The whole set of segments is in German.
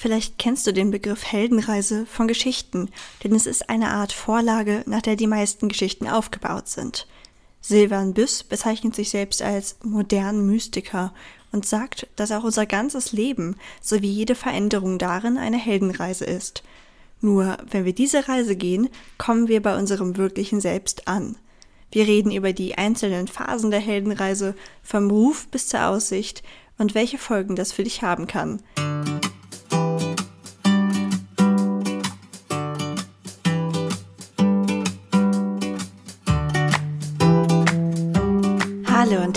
Vielleicht kennst du den Begriff Heldenreise von Geschichten, denn es ist eine Art Vorlage, nach der die meisten Geschichten aufgebaut sind. Silvan Büss bezeichnet sich selbst als modernen Mystiker und sagt, dass auch unser ganzes Leben sowie jede Veränderung darin eine Heldenreise ist. Nur wenn wir diese Reise gehen, kommen wir bei unserem wirklichen Selbst an. Wir reden über die einzelnen Phasen der Heldenreise, vom Ruf bis zur Aussicht und welche Folgen das für dich haben kann.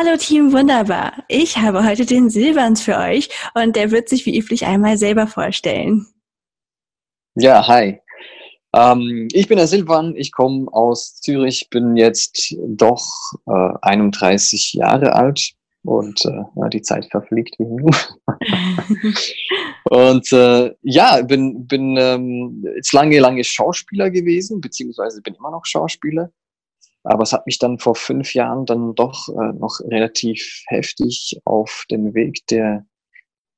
Hallo Team Wunderbar. Ich habe heute den Silvans für euch und der wird sich wie üblich einmal selber vorstellen. Ja, hi. Ähm, ich bin der Silvan, ich komme aus Zürich, bin jetzt doch äh, 31 Jahre alt und äh, die Zeit verfliegt wie nu. und äh, ja, bin, bin ähm, jetzt lange, lange Schauspieler gewesen, beziehungsweise bin immer noch Schauspieler. Aber es hat mich dann vor fünf Jahren dann doch äh, noch relativ heftig auf den Weg der,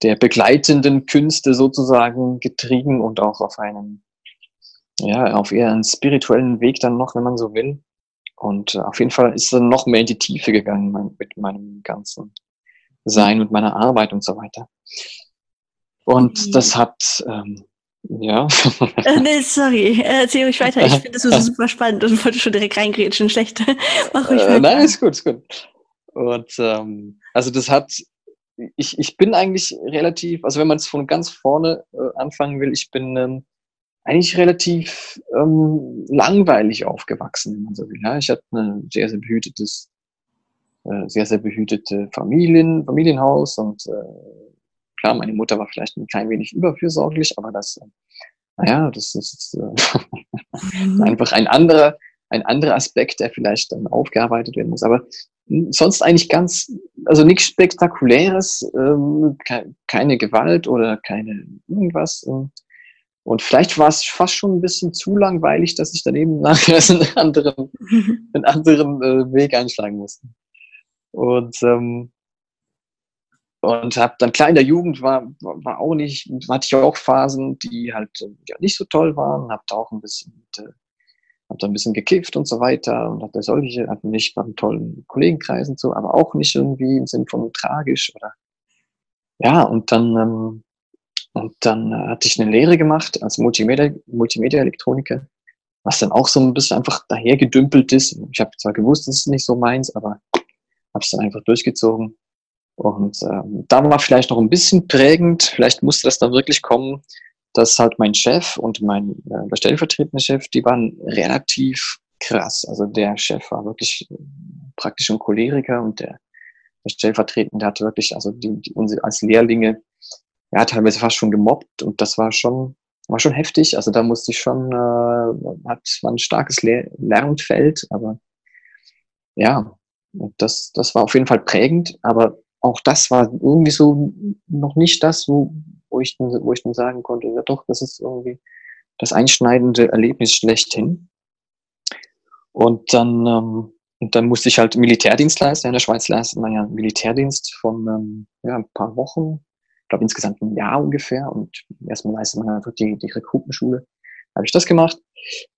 der begleitenden Künste sozusagen getrieben und auch auf einen, ja, auf eher einen spirituellen Weg dann noch, wenn man so will. Und äh, auf jeden Fall ist es noch mehr in die Tiefe gegangen mein, mit meinem ganzen Sein und meiner Arbeit und so weiter. Und das hat ähm, ja. äh, nee, sorry, erzähl mich weiter. Ich finde das so super spannend und wollte schon direkt reingrätschen. Schlecht. Mach ruhig äh, Nein, ist gut, ist gut. Und ähm, also das hat, ich, ich bin eigentlich relativ, also wenn man es von ganz vorne äh, anfangen will, ich bin ähm, eigentlich relativ ähm, langweilig aufgewachsen, wenn man so will. Ja, ich hatte ein sehr, sehr behütetes, äh, sehr, sehr behütete Familien, Familienhaus und äh, Klar, meine Mutter war vielleicht ein klein wenig überfürsorglich, aber das, äh, naja, das ist äh, mhm. einfach ein anderer, ein anderer Aspekt, der vielleicht dann aufgearbeitet werden muss. Aber sonst eigentlich ganz, also nichts Spektakuläres, ähm, ke keine Gewalt oder keine irgendwas. Ähm, und vielleicht war es fast schon ein bisschen zu langweilig, dass ich daneben nachher einen anderen, einen anderen äh, Weg einschlagen musste. Und ähm, und habe dann klar in der Jugend war, war auch nicht, hatte ich auch Phasen, die halt ja, nicht so toll waren, habe da auch ein bisschen, äh, habe da ein bisschen gekifft und so weiter. Und hatte solche, hatte nicht einen tollen Kollegenkreis und so, aber auch nicht irgendwie im Sinn von tragisch oder ja und dann ähm, und dann äh, hatte ich eine Lehre gemacht als Multimedia Multimedia Elektroniker, was dann auch so ein bisschen einfach dahergedümpelt ist. Ich habe zwar gewusst, das ist nicht so meins, aber habe es dann einfach durchgezogen und ähm, da war vielleicht noch ein bisschen prägend, vielleicht musste das dann wirklich kommen, dass halt mein Chef und mein äh, der stellvertretende Chef, die waren relativ krass. Also der Chef war wirklich äh, praktisch ein Choleriker und der, der stellvertretende hatte wirklich, also die, die unsere als Lehrlinge, er hat teilweise fast schon gemobbt und das war schon war schon heftig. Also da musste ich schon, äh, hat war ein starkes Le Lernfeld, aber ja, das, das war auf jeden Fall prägend, aber auch das war irgendwie so noch nicht das, wo, wo, ich, wo ich dann sagen konnte, ja doch, das ist irgendwie das einschneidende Erlebnis schlechthin. Und dann, ähm, und dann musste ich halt Militärdienst leisten. In der Schweiz leistet man ja Militärdienst von ähm, ja, ein paar Wochen, ich glaube insgesamt ein Jahr ungefähr. Und erstmal leistet man einfach die, die Rekrutenschule. Habe ich das gemacht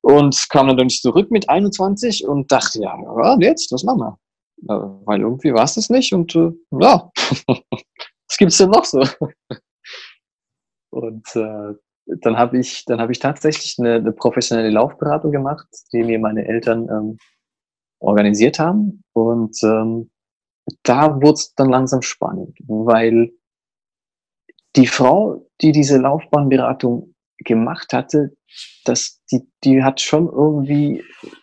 und kam dann nicht zurück mit 21 und dachte, ja, ja jetzt, was machen wir? Weil irgendwie war es das nicht und äh, ja, was gibt's denn noch so? und äh, dann habe ich, dann ich tatsächlich eine, eine, professionelle Laufberatung gemacht, die mir meine Eltern ähm, organisiert haben. Und ähm, da wurde es dann langsam spannend, weil die Frau, die diese Laufbahnberatung gemacht hatte, das, die, die hat schon irgendwie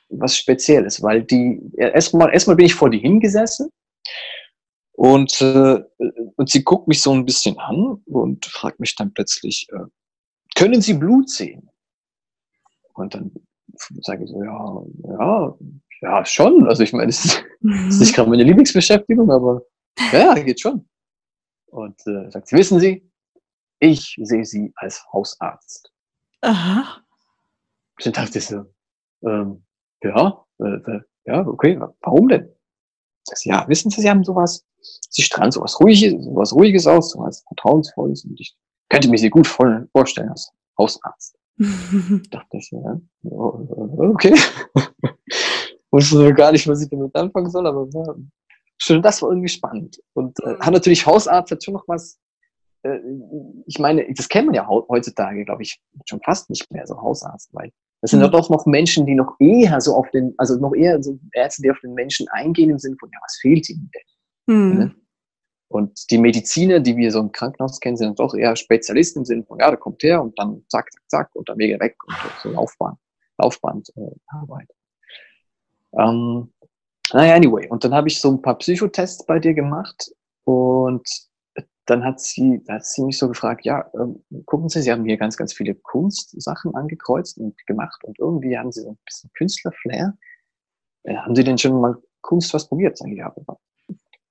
was Spezielles, weil die erstmal erstmal bin ich vor die hingesessen und äh, und sie guckt mich so ein bisschen an und fragt mich dann plötzlich, äh, können Sie Blut sehen? Und dann sage ich so, ja, ja, ja, schon. Also ich meine, das ist, ist nicht gerade meine Lieblingsbeschäftigung, aber ja, geht schon. Und äh, sagt sie, wissen Sie, ich sehe Sie als Hausarzt. Aha. Dann dachte ich so, ähm, ja, äh, äh, ja, okay, warum denn? Sie, ja, wissen Sie, Sie haben sowas, Sie strahlen sowas Ruhiges, sowas Ruhiges aus, sowas Vertrauensvolles und ich könnte mir Sie gut vorstellen als Hausarzt. dachte ich, ja, okay. Wusste gar nicht, was ich damit anfangen soll, aber ja, schon das war irgendwie spannend. Und äh, hat natürlich Hausarzt hat schon noch was, äh, ich meine, das kennt man ja heutzutage, glaube ich, schon fast nicht mehr, so Hausarzt, weil das sind mhm. doch noch Menschen, die noch eher so auf den, also noch eher so Ärzte, die auf den Menschen eingehen im Sinne von, ja, was fehlt ihnen denn? Mhm. Ne? Und die Mediziner, die wir so im Krankenhaus kennen, sind doch eher Spezialisten im Sinne von, ja, der kommt her und dann zack, zack, zack und dann mega weg und so Laufbahn, Laufbandarbeit. Äh, ähm, naja, anyway. Und dann habe ich so ein paar Psychotests bei dir gemacht und dann hat sie, hat sie mich so gefragt, ja, ähm, gucken Sie, Sie haben hier ganz, ganz viele Kunstsachen angekreuzt und gemacht und irgendwie haben Sie so ein bisschen Künstlerflair. Äh, haben Sie denn schon mal Kunst was probiert? Sag ich, ja,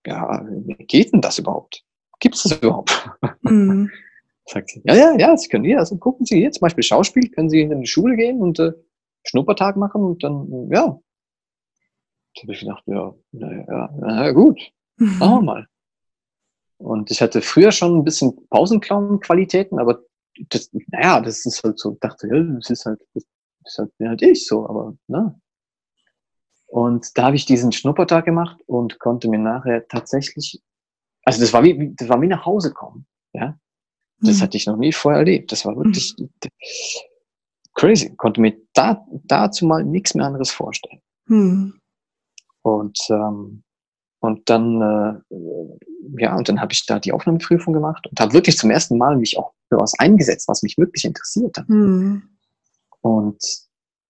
ja, wie geht denn das überhaupt? Gibt es das überhaupt? Mhm. Sagt sie, ja, ja, ja, Sie können hier, also gucken Sie hier zum Beispiel Schauspiel, können Sie in die Schule gehen und äh, Schnuppertag machen und dann, ja. Da habe ich gedacht, ja, naja, na, gut, machen wir mal. Und ich hatte früher schon ein bisschen Pausenclown-Qualitäten, aber das, naja, das ist halt so, dachte, ja, das ist halt, das ist halt, halt ich so, aber, ne. Und da habe ich diesen Schnuppertag gemacht und konnte mir nachher tatsächlich, also das war wie, das war wie nach Hause kommen, ja. Das mhm. hatte ich noch nie vorher erlebt. Das war wirklich mhm. crazy. Konnte mir da, dazu mal nichts mehr anderes vorstellen. Mhm. Und ähm, und dann, äh, ja, und dann habe ich da die Aufnahmeprüfung gemacht und habe wirklich zum ersten Mal mich auch für was eingesetzt, was mich wirklich interessiert hat. Mhm. Und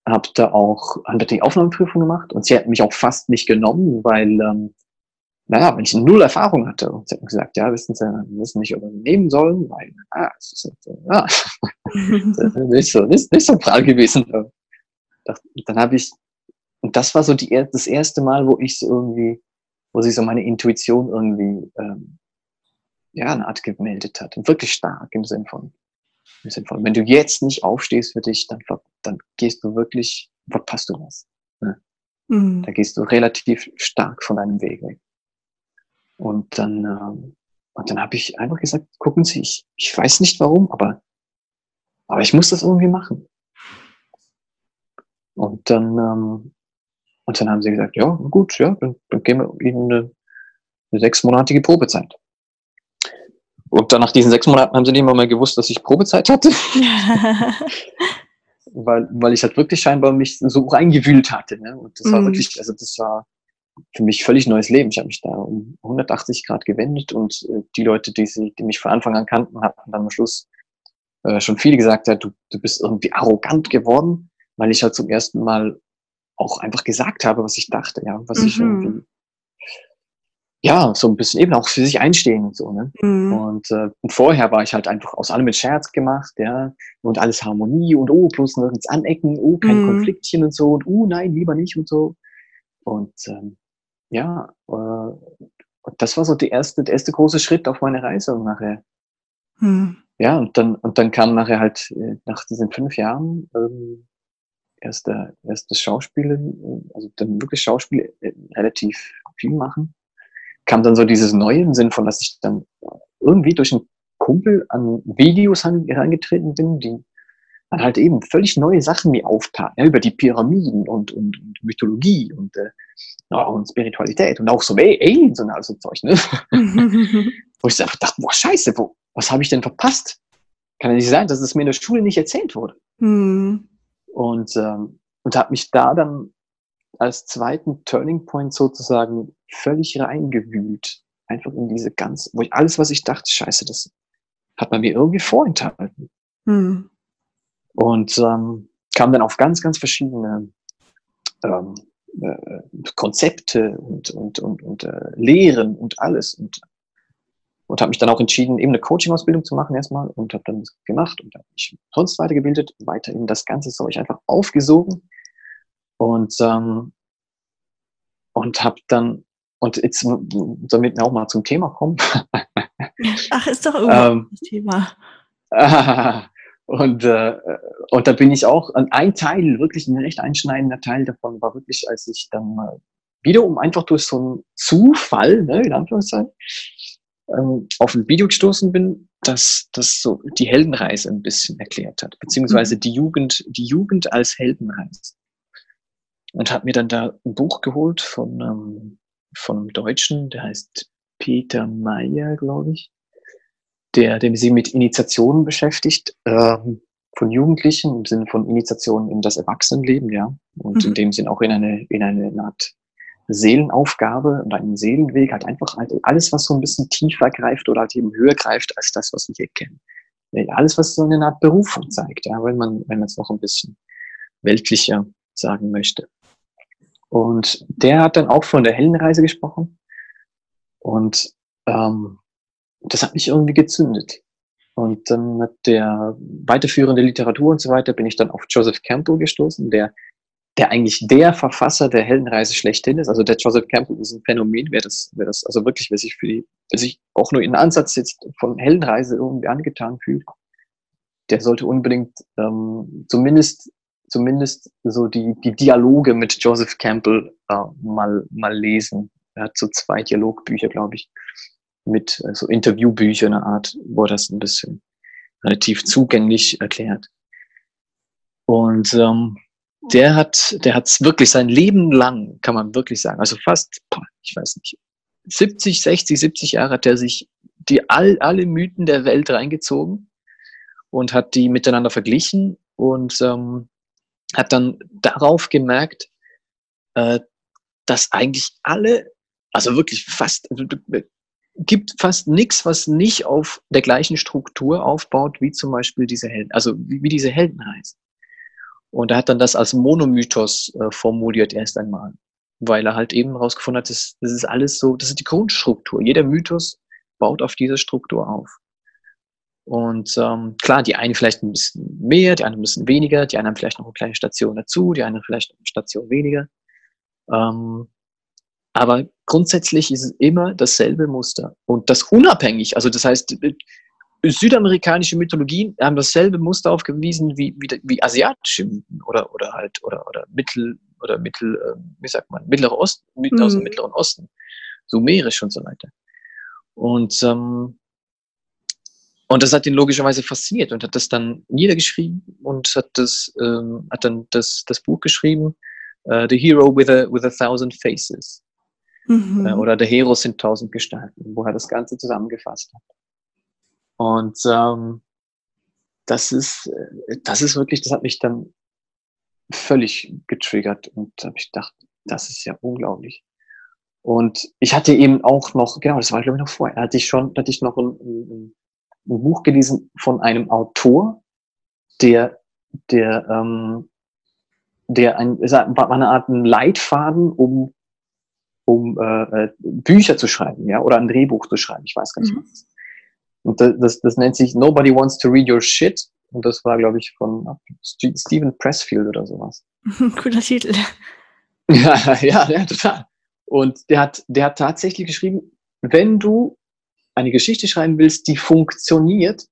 habe da auch hab die Aufnahmeprüfung gemacht und sie hat mich auch fast nicht genommen, weil, ähm, naja, wenn ich null Erfahrung hatte und sie hat mir gesagt, ja, wissen Sie, wir wissen nicht, ob wir nehmen sollen, weil, ah, es ist halt, ja, nicht so, nicht, nicht so prall gewesen. Dann habe ich, und das war so die, das erste Mal, wo ich so irgendwie wo sich so meine Intuition irgendwie ähm, ja eine Art gemeldet hat. Und wirklich stark im Sinn von, im Sinn von, wenn du jetzt nicht aufstehst für dich, dann, dann gehst du wirklich, verpasst du was. Ne? Mhm. Da gehst du relativ stark von deinem Weg weg. Und dann, ähm, und dann habe ich einfach gesagt, gucken Sie, ich, ich weiß nicht warum, aber, aber ich muss das irgendwie machen. Und dann ähm, und dann haben sie gesagt, ja, gut, ja, dann, dann geben wir ihnen eine, eine sechsmonatige Probezeit. Und dann nach diesen sechs Monaten haben sie nicht mal gewusst, dass ich Probezeit hatte. weil, weil ich halt wirklich scheinbar mich so reingewühlt hatte. Ne? Und das war mhm. wirklich, also das war für mich völlig neues Leben. Ich habe mich da um 180 Grad gewendet und äh, die Leute, die, sie, die mich von Anfang an kannten, hatten dann am Schluss äh, schon viele gesagt, ja, du, du bist irgendwie arrogant geworden, weil ich halt zum ersten Mal auch einfach gesagt habe, was ich dachte, ja, was mhm. ich irgendwie, ja, so ein bisschen eben auch für sich einstehen und so, ne? Mhm. Und, äh, und vorher war ich halt einfach aus allem mit Scherz gemacht, ja, und alles Harmonie und oh, bloß nirgends anecken, oh, kein mhm. Konfliktchen und so und oh, nein, lieber nicht und so. Und ähm, ja, äh, das war so die erste, der erste große Schritt auf meine Reise nachher. Mhm. Ja, und dann, und dann kam nachher halt äh, nach diesen fünf Jahren ähm, erste, erstes Schauspielen, also dann wirklich Schauspiel äh, relativ viel machen. Kam dann so dieses Neue im Sinn von, dass ich dann irgendwie durch einen Kumpel an Videos herangetreten bin, die, dann halt eben völlig neue Sachen mir auftaten, ja, über die Pyramiden und, und, und Mythologie und, äh, ja, und Spiritualität und auch so Aliens und all so Zeug, ne? wo ich einfach dachte, boah, scheiße, wo, was habe ich denn verpasst? Kann ja nicht sein, dass es mir in der Schule nicht erzählt wurde. Mhm. Und, ähm, und habe mich da dann als zweiten Turning Point sozusagen völlig reingewühlt. Einfach in diese ganz, wo ich alles, was ich dachte, scheiße, das hat man mir irgendwie vorenthalten. Mhm. Und ähm, kam dann auf ganz, ganz verschiedene ähm, äh, Konzepte und, und, und, und äh, Lehren und alles. Und, und habe mich dann auch entschieden, eben eine Coaching-Ausbildung zu machen erstmal und habe dann das gemacht und habe mich sonst weitergebildet, weiter in das ganze Zeug einfach aufgesogen und, ähm, und habe dann, und jetzt, damit wir auch mal zum Thema kommen. Ach, ist doch irgendwo ähm, das Thema. Und, äh, und da bin ich auch, ein Teil, wirklich ein recht einschneidender Teil davon war wirklich, als ich dann mal wiederum einfach durch so einen Zufall, ne, in Anführungszeichen, ähm, auf ein Video gestoßen bin, das, das so die Heldenreise ein bisschen erklärt hat, beziehungsweise mhm. die Jugend, die Jugend als Heldenreise. Und habe mir dann da ein Buch geholt von, ähm, von einem Deutschen, der heißt Peter Meyer, glaube ich der, der sich mit Initiationen beschäftigt, ähm, von Jugendlichen im Sinne von Initiationen in das Erwachsenenleben, ja. Und mhm. in dem Sinn auch in eine, in eine Art Seelenaufgabe und einen Seelenweg, halt einfach halt alles, was so ein bisschen tiefer greift oder halt eben höher greift als das, was wir hier kennen. Alles, was so eine Art Berufung zeigt, ja, wenn man, wenn man es noch ein bisschen weltlicher sagen möchte. Und der hat dann auch von der Heldenreise gesprochen. Und ähm, das hat mich irgendwie gezündet. Und dann mit der weiterführenden Literatur und so weiter bin ich dann auf Joseph Campbell gestoßen, der, der eigentlich der Verfasser der Heldenreise schlechthin ist. Also der Joseph Campbell ist ein Phänomen, wer das, wer das, also wirklich, wer sich für die, wer sich auch nur in Ansatz jetzt von Heldenreise irgendwie angetan fühlt, der sollte unbedingt ähm, zumindest zumindest so die, die Dialoge mit Joseph Campbell äh, mal, mal lesen. Er hat so zwei Dialogbücher, glaube ich mit so also Interviewbücher eine Art, wo das ein bisschen relativ zugänglich erklärt. Und ähm, der hat, der hat es wirklich sein Leben lang, kann man wirklich sagen, also fast, ich weiß nicht, 70, 60, 70 Jahre hat er sich die all, alle Mythen der Welt reingezogen und hat die miteinander verglichen und ähm, hat dann darauf gemerkt, äh, dass eigentlich alle, also wirklich fast, also gibt fast nichts, was nicht auf der gleichen Struktur aufbaut, wie zum Beispiel diese Helden, also wie, wie diese Helden heißen. Und er hat dann das als Monomythos äh, formuliert erst einmal, weil er halt eben herausgefunden hat, das, das ist alles so, das ist die Grundstruktur. Jeder Mythos baut auf diese Struktur auf. Und ähm, klar, die einen vielleicht ein bisschen mehr, die anderen ein bisschen weniger, die anderen vielleicht noch eine kleine Station dazu, die anderen vielleicht eine Station weniger. Ähm, aber grundsätzlich ist es immer dasselbe Muster. Und das unabhängig, also das heißt, südamerikanische Mythologien haben dasselbe Muster aufgewiesen wie, wie, wie asiatische Mythen oder, oder halt, oder, oder Mittel, oder Mittel, ähm, wie sagt man, Mittlerer Osten, Mythen aus dem mhm. Mittleren Osten, sumerisch und so weiter. Und, ähm, und das hat ihn logischerweise fasziniert und hat das dann niedergeschrieben und hat das, ähm, hat dann das, das Buch geschrieben, uh, The Hero with a, with a Thousand Faces. Mhm. Äh, oder der Hero sind tausend Gestalten, wo er das Ganze zusammengefasst hat. Und ähm, das ist, äh, das ist wirklich, das hat mich dann völlig getriggert und habe ich gedacht, das ist ja unglaublich. Und ich hatte eben auch noch, genau, das war glaube ich noch vorher, hatte ich schon, hatte ich noch ein, ein, ein Buch gelesen von einem Autor, der, der, ähm, der ein, war eine Art ein Leitfaden, um um äh, äh, Bücher zu schreiben, ja, oder ein Drehbuch zu schreiben. Ich weiß gar nicht mhm. was. Und das, das, das nennt sich Nobody Wants to Read Your Shit. Und das war, glaube ich, von Stephen Pressfield oder sowas. Cooler Titel. Ja, ja, ja, total. Und der hat, der hat tatsächlich geschrieben, wenn du eine Geschichte schreiben willst, die funktioniert,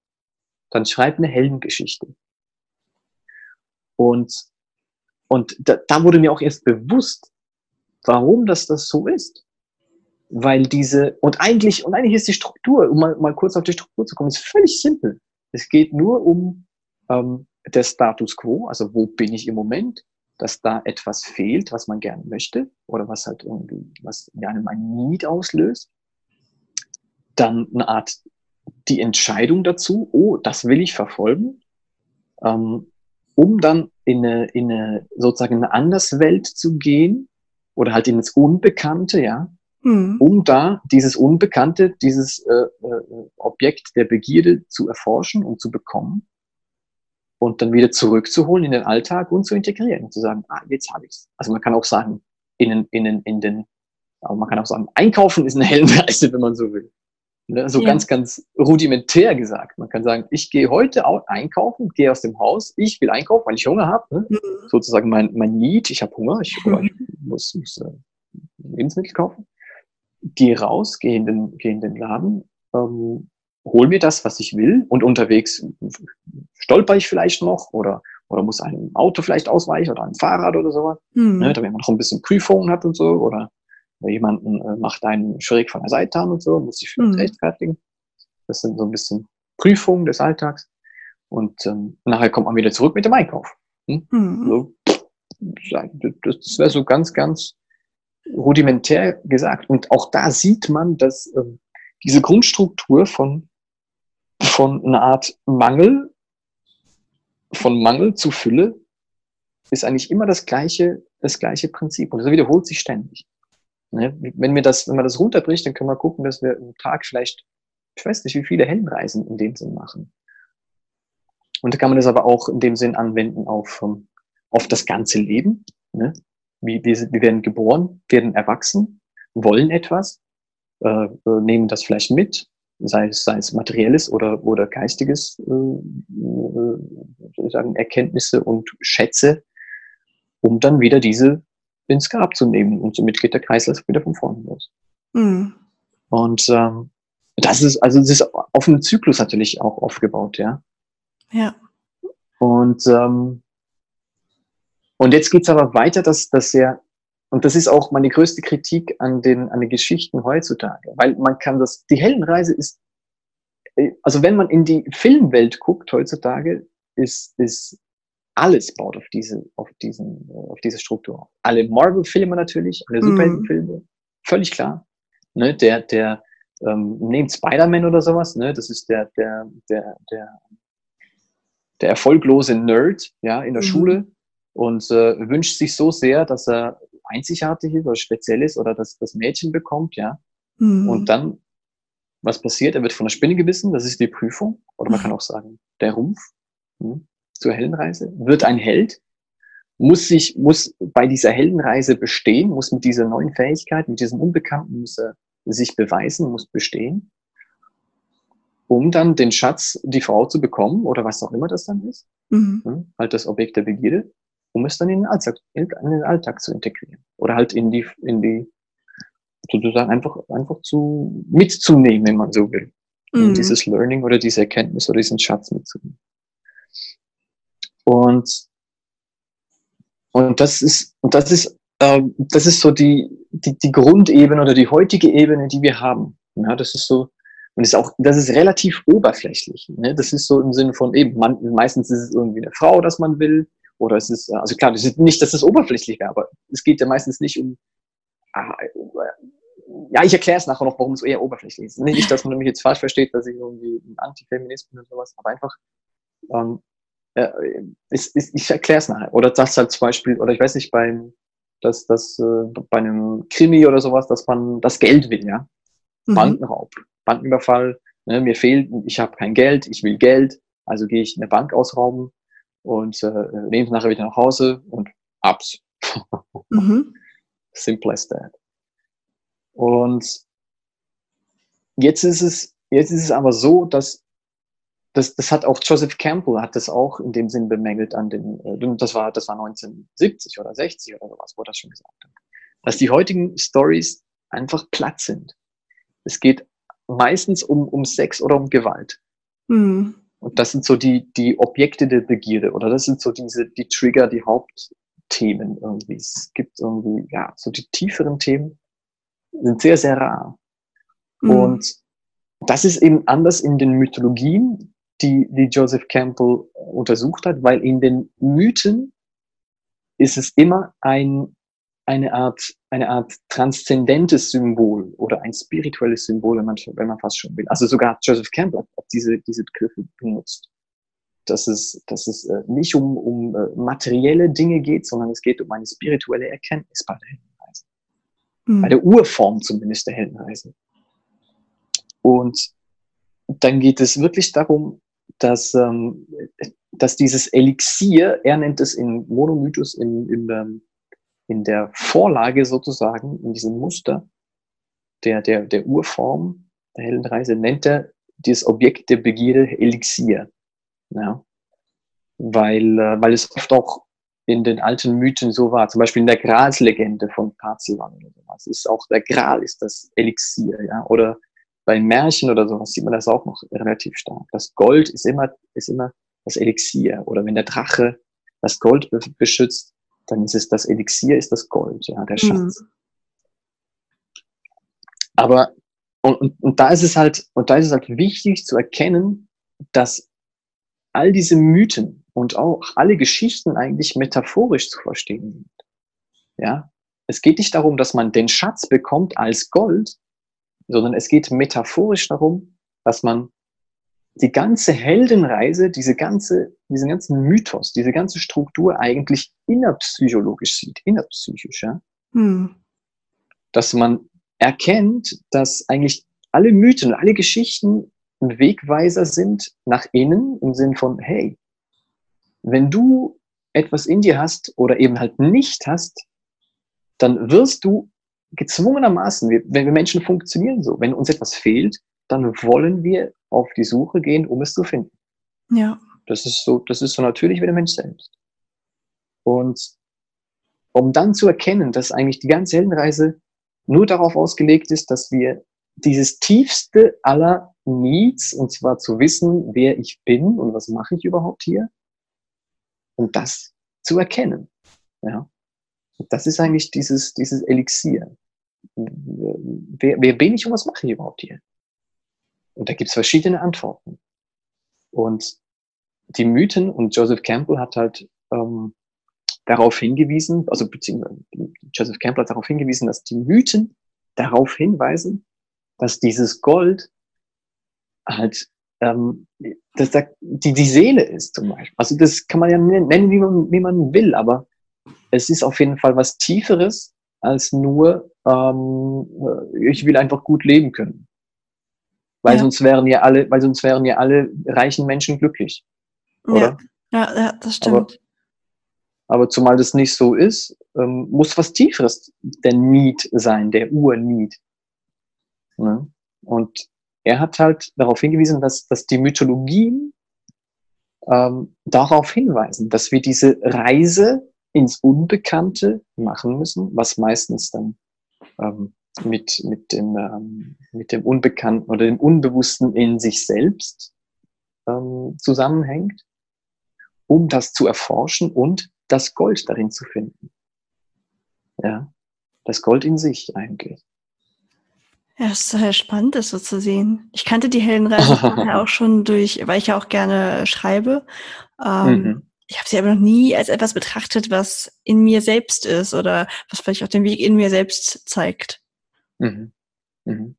dann schreib eine Heldengeschichte. Und, und da, da wurde mir auch erst bewusst, warum das das so ist. Weil diese, und eigentlich, und eigentlich ist die Struktur, um mal, mal kurz auf die Struktur zu kommen, ist völlig simpel. Es geht nur um ähm, der Status quo, also wo bin ich im Moment, dass da etwas fehlt, was man gerne möchte oder was halt irgendwie, was ja ein Need auslöst. Dann eine Art die Entscheidung dazu, oh, das will ich verfolgen, ähm, um dann in eine, in eine sozusagen eine Anderswelt zu gehen oder halt ins Unbekannte, ja, hm. um da dieses Unbekannte, dieses äh, äh, Objekt der Begierde zu erforschen und zu bekommen und dann wieder zurückzuholen in den Alltag und zu integrieren und zu sagen, ah, jetzt habe ich's. Also man kann auch sagen, in, in, in, in den, aber man kann auch sagen, einkaufen ist eine Heldenreise, wenn man so will. Ne? So ja. ganz, ganz rudimentär gesagt. Man kann sagen, ich gehe heute einkaufen, gehe aus dem Haus, ich will einkaufen, weil ich Hunger habe. Ne? Mhm. Sozusagen mein, mein Need, ich habe Hunger, ich, mhm. ich muss, muss äh, Lebensmittel kaufen. Gehe raus, gehe in den, gehe in den Laden, ähm, hol mir das, was ich will und unterwegs stolper ich vielleicht noch oder, oder muss einem Auto vielleicht ausweichen oder einem Fahrrad oder sowas, mhm. ne, damit man noch ein bisschen Prüfungen hat und so oder jemanden äh, macht einen schräg von der Seite an und so, muss sich vielleicht mhm. rechtfertigen. Das sind so ein bisschen Prüfungen des Alltags. Und ähm, nachher kommt man wieder zurück mit dem Einkauf. Hm? Mhm. So, das wäre so ganz, ganz rudimentär gesagt. Und auch da sieht man, dass ähm, diese Grundstruktur von, von einer Art Mangel, von Mangel zu Fülle, ist eigentlich immer das gleiche, das gleiche Prinzip. Und das wiederholt sich ständig. Ne? Wenn, wir das, wenn man das runterbricht, dann können wir gucken, dass wir im Tag vielleicht, ich weiß nicht, wie viele Heldenreisen in dem Sinn machen. Und da kann man das aber auch in dem Sinn anwenden auf, ähm, auf das ganze Leben. Ne? Wir, wir, wir werden geboren, werden erwachsen, wollen etwas, äh, äh, nehmen das vielleicht mit, sei es, sei es materielles oder, oder geistiges, äh, äh, sagen, Erkenntnisse und Schätze, um dann wieder diese ins Grab zu nehmen. Und somit geht der Kreislauf wieder von vorne los. Mhm. Und ähm, das ist, also das ist auf einen Zyklus natürlich auch aufgebaut, ja. Ja. Und, ähm, und jetzt geht's aber weiter, dass, dass er, und das ist auch meine größte Kritik an den, an den Geschichten heutzutage, weil man kann das, die Heldenreise ist, also wenn man in die Filmwelt guckt heutzutage, ist, ist alles baut auf diese, auf diesen, äh, auf diese Struktur. Alle Marvel-Filme natürlich, alle mhm. Superheldenfilme, völlig klar. Ne, der, der, ähm, nehmt Spider-Man oder sowas, ne, das ist der, der, der, der, der erfolglose Nerd, ja, in der mhm. Schule und äh, wünscht sich so sehr, dass er einzigartig ist oder speziell ist oder dass das Mädchen bekommt, ja. Mhm. Und dann, was passiert? Er wird von der Spinne gebissen, das ist die Prüfung. Oder man kann auch sagen, der Rumpf. Hm zur Heldenreise, wird ein Held, muss sich, muss bei dieser Heldenreise bestehen, muss mit dieser neuen Fähigkeit, mit diesem Unbekannten, muss er sich beweisen, muss bestehen, um dann den Schatz, die Frau zu bekommen oder was auch immer das dann ist, mhm. halt das Objekt der Begierde, um es dann in den Alltag, in den Alltag zu integrieren oder halt in die, in die, sozusagen einfach, einfach zu, mitzunehmen, wenn man so will. Mhm. Dieses Learning oder diese Erkenntnis oder diesen Schatz mitzunehmen. Und, und das ist, und das ist, äh, das ist so die, die, die Grundebene oder die heutige Ebene, die wir haben. Ja, das ist so, und ist auch, das ist relativ oberflächlich. Ne? Das ist so im Sinne von eben, man, meistens ist es irgendwie eine Frau, dass man will, oder es ist, also klar, das ist nicht, dass es oberflächlich wäre, aber es geht ja meistens nicht um, ah, ja, ich erkläre es nachher noch, warum es eher oberflächlich ist. Nicht, dass man mich jetzt falsch versteht, dass ich irgendwie ein Antifeminist bin oder sowas, aber einfach, ähm, äh, ist, ist, ich erkläre es nachher. Oder das halt zum Beispiel, oder ich weiß nicht, beim, dass das äh, bei einem Krimi oder sowas, dass man das Geld will, ja. Mhm. Bankenraub, Bankenüberfall, ne, mir fehlt, ich habe kein Geld, ich will Geld, also gehe ich eine Bank ausrauben und äh, nehme es nachher wieder nach Hause und abs. Mhm. Simple as that. Und jetzt ist es, jetzt ist es aber so, dass das, das hat auch Joseph Campbell hat das auch in dem Sinn bemängelt an den, äh, das war, das war 1970 oder 60 oder sowas, wo er das schon gesagt hat. Dass die heutigen Stories einfach platt sind. Es geht meistens um, um Sex oder um Gewalt. Mhm. Und das sind so die, die Objekte der Begierde oder das sind so diese, die Trigger, die Hauptthemen irgendwie. Es gibt irgendwie, ja, so die tieferen Themen sind sehr, sehr rar. Mhm. Und das ist eben anders in den Mythologien, die, die Joseph Campbell untersucht hat, weil in den Mythen ist es immer ein, eine Art, eine Art transzendentes Symbol oder ein spirituelles Symbol, wenn man, wenn man fast schon will. Also sogar Joseph Campbell hat diese, diese Begriffe benutzt. Dass es, dass es äh, nicht um, um äh, materielle Dinge geht, sondern es geht um eine spirituelle Erkenntnis bei der Heldenreise. Mhm. Bei der Urform zumindest der Heldenreise. Und dann geht es wirklich darum, dass, ähm, dass dieses Elixier, er nennt es in Monomythos, in, in, ähm, in der Vorlage sozusagen, in diesem Muster der, der, der Urform der Heldenreise, nennt er dieses Objekt der Begierde Elixier. Ja? Weil, äh, weil es oft auch in den alten Mythen so war, zum Beispiel in der Gralslegende von Parzivan oder sowas, ist auch der Gral ist das Elixier, ja, oder bei Märchen oder sowas sieht man das auch noch relativ stark. Das Gold ist immer, ist immer das Elixier. Oder wenn der Drache das Gold beschützt, dann ist es das Elixier, ist das Gold, ja, der Schatz. Mhm. Aber, und, und, und da ist es halt, und da ist es halt wichtig zu erkennen, dass all diese Mythen und auch alle Geschichten eigentlich metaphorisch zu verstehen sind. Ja, es geht nicht darum, dass man den Schatz bekommt als Gold, sondern es geht metaphorisch darum, dass man die ganze Heldenreise, diese ganze, diesen ganzen Mythos, diese ganze Struktur eigentlich innerpsychologisch sieht, innerpsychisch, ja. Hm. Dass man erkennt, dass eigentlich alle Mythen, alle Geschichten ein Wegweiser sind nach innen im Sinn von, hey, wenn du etwas in dir hast oder eben halt nicht hast, dann wirst du gezwungenermaßen, wenn wir Menschen funktionieren so, wenn uns etwas fehlt, dann wollen wir auf die Suche gehen, um es zu finden. Ja. Das ist so, das ist so natürlich wie der Mensch selbst. Und um dann zu erkennen, dass eigentlich die ganze Heldenreise nur darauf ausgelegt ist, dass wir dieses tiefste aller Needs, und zwar zu wissen, wer ich bin und was mache ich überhaupt hier, und das zu erkennen. Ja. Das ist eigentlich dieses, dieses Elixier. Wer, wer bin ich und was mache ich überhaupt hier? Und da gibt es verschiedene Antworten. Und die Mythen, und Joseph Campbell hat halt ähm, darauf hingewiesen, also beziehungsweise Joseph Campbell hat darauf hingewiesen, dass die Mythen darauf hinweisen, dass dieses Gold halt ähm, dass da die, die Seele ist zum Beispiel. Also das kann man ja nennen, wie man, wie man will, aber es ist auf jeden Fall was Tieferes als nur, ähm, ich will einfach gut leben können. Weil ja. sonst wären ja alle, weil sonst wären ja alle reichen Menschen glücklich. Oder? Ja, ja, das stimmt. Aber, aber zumal das nicht so ist, ähm, muss was Tieferes der Need sein, der Ur-Need. Ne? Und er hat halt darauf hingewiesen, dass, dass die Mythologien ähm, darauf hinweisen, dass wir diese Reise ins Unbekannte machen müssen, was meistens dann ähm, mit, mit, dem, ähm, mit dem Unbekannten oder dem Unbewussten in sich selbst ähm, zusammenhängt, um das zu erforschen und das Gold darin zu finden. Ja, das Gold in sich eigentlich. Ja, es ist total spannend, das so zu sehen. Ich kannte die Heldenreise auch schon durch, weil ich ja auch gerne schreibe. Ähm, mhm ich habe sie aber noch nie als etwas betrachtet, was in mir selbst ist oder was vielleicht auch den Weg in mir selbst zeigt. Mhm. Mhm.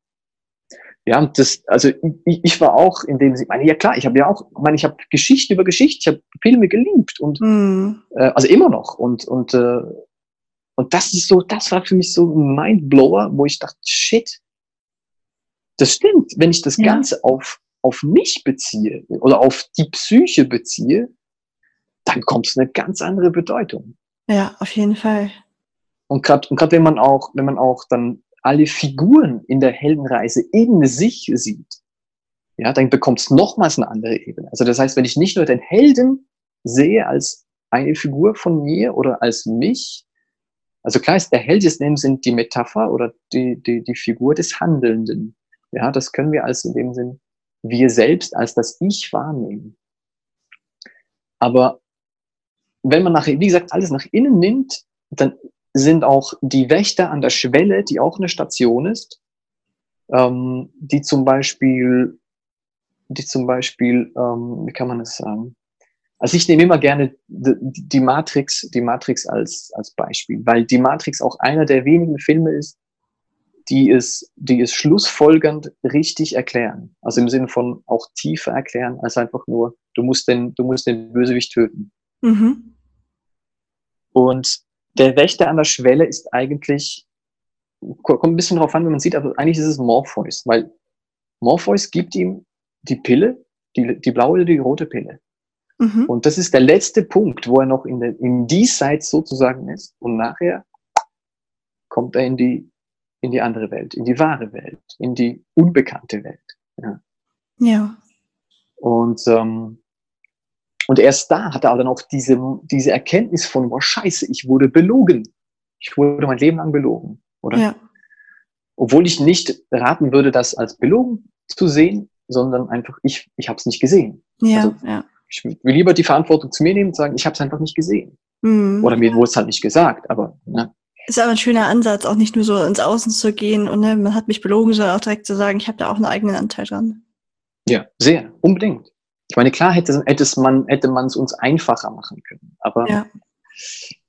Ja, das, also ich, ich war auch in dem, ich meine, ja klar, ich habe ja auch, ich meine, ich habe Geschichte über Geschichte, ich habe Filme geliebt und mhm. äh, also immer noch und und äh, und das ist so, das war für mich so ein Mindblower, wo ich dachte, shit, das stimmt, wenn ich das ja. Ganze auf auf mich beziehe oder auf die Psyche beziehe, dann kommt es eine ganz andere Bedeutung. Ja, auf jeden Fall. Und gerade und grad wenn man auch, wenn man auch dann alle Figuren in der Heldenreise in sich sieht, ja, dann bekommt es nochmals eine andere Ebene. Also das heißt, wenn ich nicht nur den Helden sehe als eine Figur von mir oder als mich, also klar ist der Held ist in dem Sinn die Metapher oder die, die, die Figur des Handelnden. Ja, das können wir als in dem Sinn wir selbst als das Ich wahrnehmen. Aber wenn man nach, wie gesagt, alles nach innen nimmt, dann sind auch die Wächter an der Schwelle, die auch eine Station ist, ähm, die zum Beispiel, die zum Beispiel, ähm, wie kann man das sagen, also ich nehme immer gerne die Matrix, die Matrix als, als Beispiel, weil die Matrix auch einer der wenigen Filme ist, die es, die es schlussfolgernd richtig erklären. Also im Sinne von auch tiefer erklären, als einfach nur, du musst den, du musst den Bösewicht töten. Mhm. Und der Wächter an der Schwelle ist eigentlich, kommt ein bisschen darauf an, wie man sieht, aber eigentlich ist es Morpheus, weil Morpheus gibt ihm die Pille, die, die blaue oder die rote Pille. Mhm. Und das ist der letzte Punkt, wo er noch in der, im Diesseits sozusagen ist. Und nachher kommt er in die, in die andere Welt, in die wahre Welt, in die unbekannte Welt. Ja. ja. Und, ähm, und erst da hat er dann auch diese, diese Erkenntnis von, boah, scheiße, ich wurde belogen. Ich wurde mein Leben lang belogen. Oder? Ja. Obwohl ich nicht raten würde, das als belogen zu sehen, sondern einfach, ich, ich habe es nicht gesehen. Ja, also, ja. Ich will lieber die Verantwortung zu mir nehmen und sagen, ich habe es einfach nicht gesehen. Mhm. Oder mir wurde es halt nicht gesagt, aber ne. Ist aber ein schöner Ansatz, auch nicht nur so ins Außen zu gehen und ne, man hat mich belogen, sondern auch direkt zu sagen, ich habe da auch einen eigenen Anteil dran. Ja, sehr, unbedingt. Ich meine, klar hätte, hätte man hätte man es uns einfacher machen können, aber ja.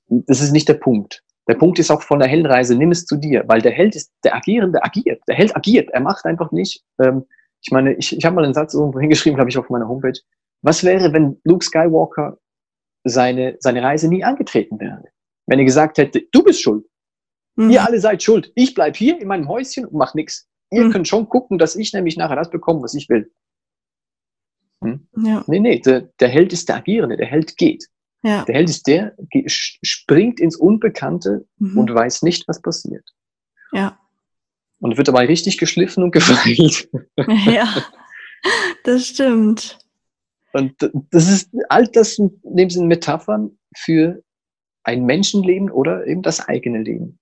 das ist nicht der Punkt. Der Punkt ist auch von der Heldreise, nimm es zu dir, weil der Held ist, der Agierende agiert, der Held agiert, er macht einfach nicht. Ähm, ich meine, ich, ich habe mal einen Satz irgendwo hingeschrieben, glaube ich, auf meiner Homepage. Was wäre, wenn Luke Skywalker seine, seine Reise nie angetreten wäre? Wenn er gesagt hätte, du bist schuld. Mhm. Ihr alle seid schuld. Ich bleib hier in meinem Häuschen und mach nichts. Ihr mhm. könnt schon gucken, dass ich nämlich nachher das bekomme, was ich will. Hm? Ja. Nee, nee, der, der Held ist der Agierende, der Held geht. Ja. Der Held ist der, springt ins Unbekannte mhm. und weiß nicht, was passiert. Ja. Und wird dabei richtig geschliffen und gefeilt. Ja, das stimmt. Und das ist all das dem Sinne Metaphern für ein Menschenleben oder eben das eigene Leben.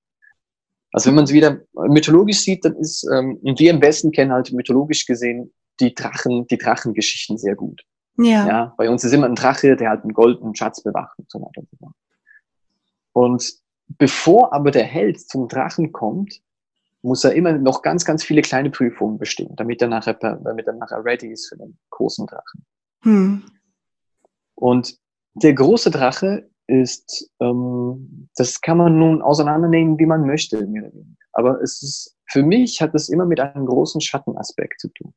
Also wenn man es wieder mythologisch sieht, dann ist, ähm, wir im Westen kennen halt mythologisch gesehen die Drachen, die Drachengeschichten sehr gut. Ja. ja. Bei uns ist immer ein Drache, der halt einen goldenen Schatz bewacht und so weiter und so fort. Und bevor aber der Held zum Drachen kommt, muss er immer noch ganz, ganz viele kleine Prüfungen bestehen, damit er nachher, damit er nachher ready ist für den großen Drachen. Hm. Und der große Drache ist, ähm, das kann man nun auseinandernehmen, wie man möchte. Aber es ist, für mich hat es immer mit einem großen Schattenaspekt zu tun.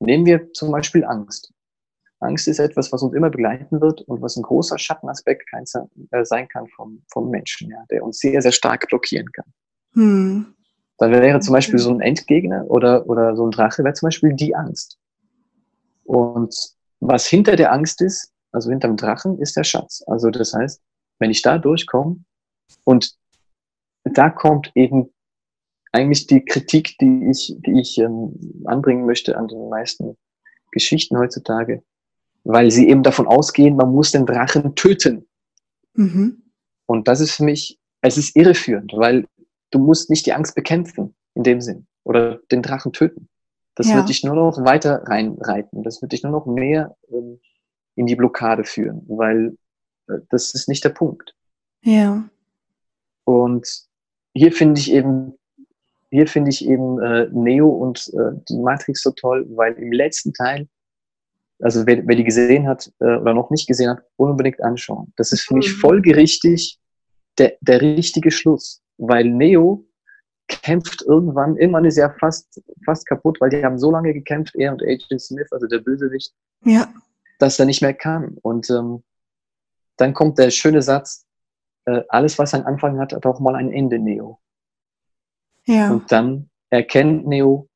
Nehmen wir zum Beispiel Angst. Angst ist etwas, was uns immer begleiten wird und was ein großer Schattenaspekt äh, sein kann vom, vom Menschen, ja, der uns sehr, sehr stark blockieren kann. Hm. Dann wäre zum Beispiel so ein Endgegner oder, oder so ein Drache, wäre zum Beispiel die Angst. Und was hinter der Angst ist, also hinter dem Drachen, ist der Schatz. Also das heißt, wenn ich da durchkomme und da kommt eben eigentlich die Kritik, die ich, die ich ähm, anbringen möchte an den meisten Geschichten heutzutage, weil sie eben davon ausgehen, man muss den Drachen töten. Mhm. Und das ist für mich, es ist irreführend, weil du musst nicht die Angst bekämpfen in dem Sinn oder den Drachen töten. Das ja. wird dich nur noch weiter reinreiten. Das wird dich nur noch mehr ähm, in die Blockade führen, weil äh, das ist nicht der Punkt. Ja. Und hier finde ich eben, hier finde ich eben äh, Neo und äh, die Matrix so toll, weil im letzten Teil also wer, wer die gesehen hat äh, oder noch nicht gesehen hat, unbedingt anschauen. Das ist für mich mhm. folgerichtig der, der richtige Schluss, weil Neo kämpft irgendwann, irgendwann ist er fast, fast kaputt, weil die haben so lange gekämpft, er und Agent Smith, also der Bösewicht, ja. dass er nicht mehr kann. Und ähm, dann kommt der schöne Satz, äh, alles, was einen Anfang hat, hat auch mal ein Ende, Neo. Ja. Und dann erkennt Neo,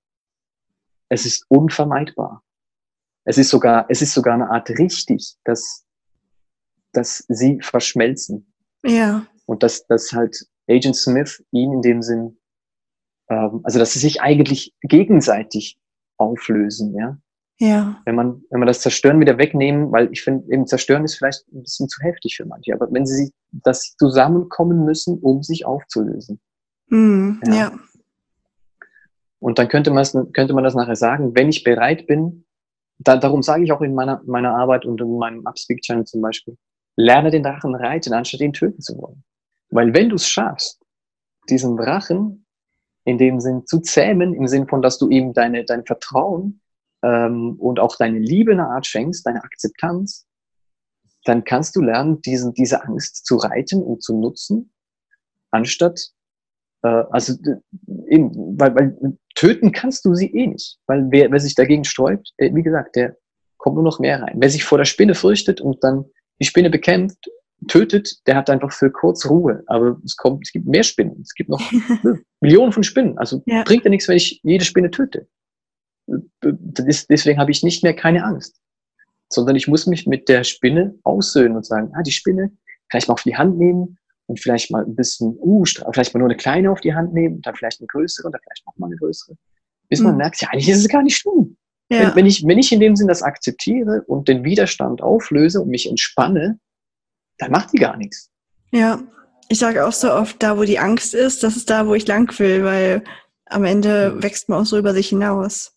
es ist unvermeidbar. Es ist sogar, es ist sogar eine Art richtig, dass, dass sie verschmelzen. Ja. Und dass, dass halt Agent Smith ihn in dem Sinn, ähm, also dass sie sich eigentlich gegenseitig auflösen, ja. Ja. Wenn man, wenn man das Zerstören wieder wegnehmen, weil ich finde, eben Zerstören ist vielleicht ein bisschen zu heftig für manche, aber wenn sie, dass sie zusammenkommen müssen, um sich aufzulösen. Mm, ja. ja. Und dann könnte man, könnte man das nachher sagen, wenn ich bereit bin, da, darum sage ich auch in meiner, meiner Arbeit und in meinem Upspeak-Channel zum Beispiel, lerne den Drachen reiten, anstatt ihn töten zu wollen. Weil wenn du es schaffst, diesen Drachen in dem Sinn zu zähmen, im Sinn von, dass du ihm deine, dein Vertrauen ähm, und auch deine Liebe eine Art schenkst, deine Akzeptanz, dann kannst du lernen, diesen, diese Angst zu reiten und zu nutzen, anstatt, äh, also eben, weil, weil töten kannst du sie eh nicht. Weil wer, wer sich dagegen sträubt, der, wie gesagt, der kommt nur noch mehr rein. Wer sich vor der Spinne fürchtet und dann die Spinne bekämpft, tötet, der hat einfach für kurz Ruhe. Aber es kommt, es gibt mehr Spinnen. Es gibt noch Millionen von Spinnen. Also ja. bringt ja nichts, wenn ich jede Spinne töte. Deswegen habe ich nicht mehr keine Angst. Sondern ich muss mich mit der Spinne aussöhnen und sagen, ah, die Spinne, vielleicht mal auf die Hand nehmen und vielleicht mal ein bisschen, uh, vielleicht mal nur eine kleine auf die Hand nehmen, dann vielleicht eine größere und dann vielleicht noch mal eine größere. Bis man mhm. merkt, ja, eigentlich ist es gar nicht schlimm. Ja. Wenn, wenn, ich, wenn ich in dem Sinn das akzeptiere und den Widerstand auflöse und mich entspanne, dann macht die gar nichts. Ja, ich sage auch so oft, da wo die Angst ist, das ist da, wo ich lang will, weil am Ende mhm. wächst man auch so über sich hinaus.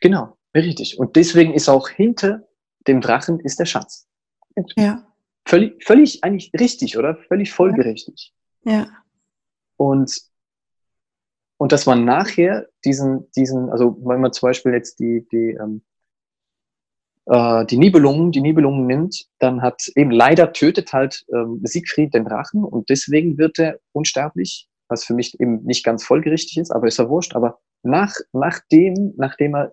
Genau, richtig. Und deswegen ist auch hinter dem Drachen ist der Schatz. Ja. Völlig, völlig eigentlich richtig, oder? Völlig folgerichtig. Ja. Und, und dass man nachher diesen, diesen, also wenn man zum Beispiel jetzt die, die, ähm, äh, die Nibelungen, die Nibelungen nimmt, dann hat eben leider tötet halt ähm, Siegfried den Drachen und deswegen wird er unsterblich, was für mich eben nicht ganz folgerichtig ist, aber ist ja wurscht. Aber nach, nachdem, nachdem er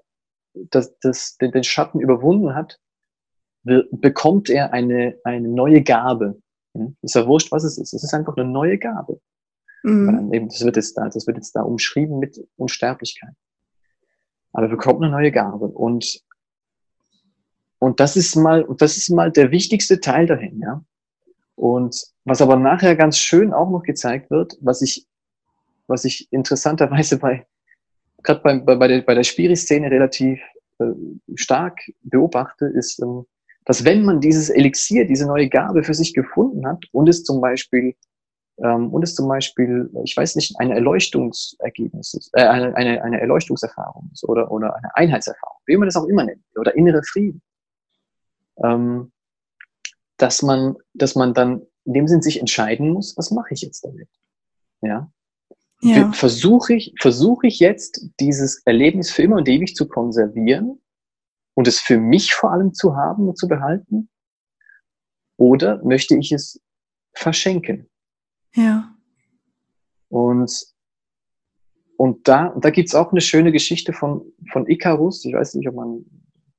das, das, den, den Schatten überwunden hat, bekommt er eine, eine neue Gabe. Ist ja wurscht, was es ist. Es ist einfach eine neue Gabe. Mhm. Eben, das, wird jetzt da, das wird jetzt da umschrieben mit Unsterblichkeit. Aber er bekommt eine neue Gabe. Und und das ist mal, das ist mal der wichtigste Teil dahin, ja. Und was aber nachher ganz schön auch noch gezeigt wird, was ich, was ich interessanterweise bei, gerade bei, bei, bei der, bei der Spiri-Szene relativ äh, stark beobachte, ist, ähm, dass wenn man dieses Elixier, diese neue Gabe für sich gefunden hat und es zum Beispiel ähm, und es zum Beispiel, ich weiß nicht, eine Erleuchtungsergebnis ist, äh, eine, eine, eine Erleuchtungserfahrung ist oder, oder eine Einheitserfahrung, wie man das auch immer nennt, oder innere Frieden, ähm, dass man, dass man dann in dem Sinn sich entscheiden muss, was mache ich jetzt damit? Ja. ja. Versuche ich, versuche ich jetzt dieses Erlebnis für immer und ewig zu konservieren und es für mich vor allem zu haben und zu behalten? Oder möchte ich es verschenken? Ja. Und, und da, da gibt's auch eine schöne Geschichte von, von Icarus. Ich weiß nicht, ob man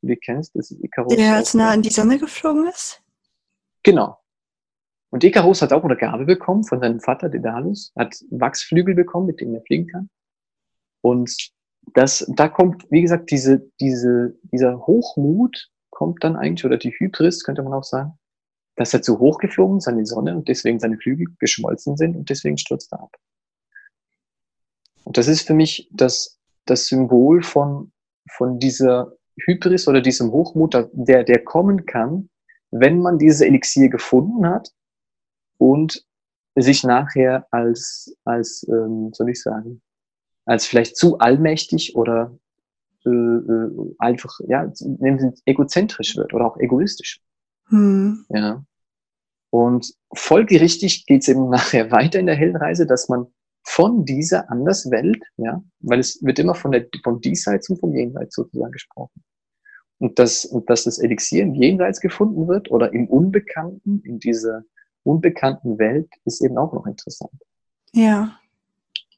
die kennst, das ist Icarus. Der als nah an die Sonne geflogen ist? Genau. Und Icarus hat auch eine Gabe bekommen von seinem Vater, Daedalus, hat Wachsflügel bekommen, mit denen er fliegen kann. Und das, da kommt, wie gesagt, diese, diese, dieser Hochmut kommt dann eigentlich, oder die Hybris, könnte man auch sagen, dass er zu hoch geflogen ist an die Sonne und deswegen seine Flügel geschmolzen sind und deswegen stürzt er ab. Und das ist für mich das, das Symbol von, von dieser Hybris oder diesem Hochmut, der, der kommen kann, wenn man dieses Elixier gefunden hat und sich nachher als, als ähm, soll ich sagen, als vielleicht zu allmächtig oder äh, äh einfach, ja, egozentrisch wird oder auch egoistisch. Hm. Ja. Und folgerichtig geht es eben nachher weiter in der Heldenreise, dass man von dieser Anderswelt, ja, weil es wird immer von der, vom Diesseits und vom Jenseits sozusagen gesprochen. Und dass, und dass das Elixier im Jenseits gefunden wird oder im Unbekannten, in dieser unbekannten Welt, ist eben auch noch interessant. Ja.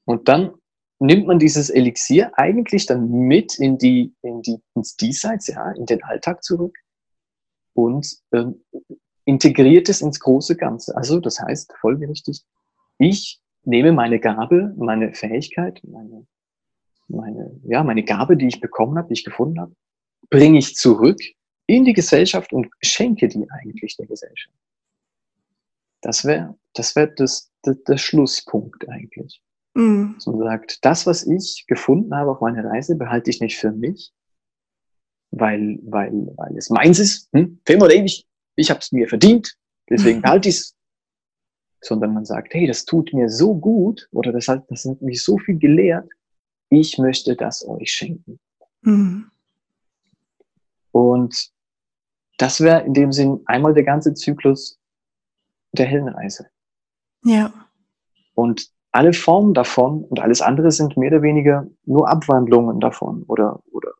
Und dann nimmt man dieses Elixier eigentlich dann mit in die, in die, ins Diesseits, ja, in den Alltag zurück und ähm, integriert es ins große Ganze. Also das heißt folgerichtig, ich nehme meine Gabe, meine Fähigkeit, meine, meine, ja, meine Gabe, die ich bekommen habe, die ich gefunden habe, bringe ich zurück in die Gesellschaft und schenke die eigentlich der Gesellschaft. Das wäre das, wär das, das, der Schlusspunkt eigentlich. Mhm. So sagt, das, was ich gefunden habe auf meiner Reise, behalte ich nicht für mich, weil, weil, weil es meins ist, hm? für immer oder ewig, ich habe es mir verdient, deswegen behalte ich es. Sondern man sagt, hey, das tut mir so gut oder das hat, das hat mich so viel gelehrt, ich möchte das euch schenken. Mhm. Und das wäre in dem Sinn einmal der ganze Zyklus der Heldenreise. Ja. Und alle Formen davon und alles andere sind mehr oder weniger nur Abwandlungen davon oder, oder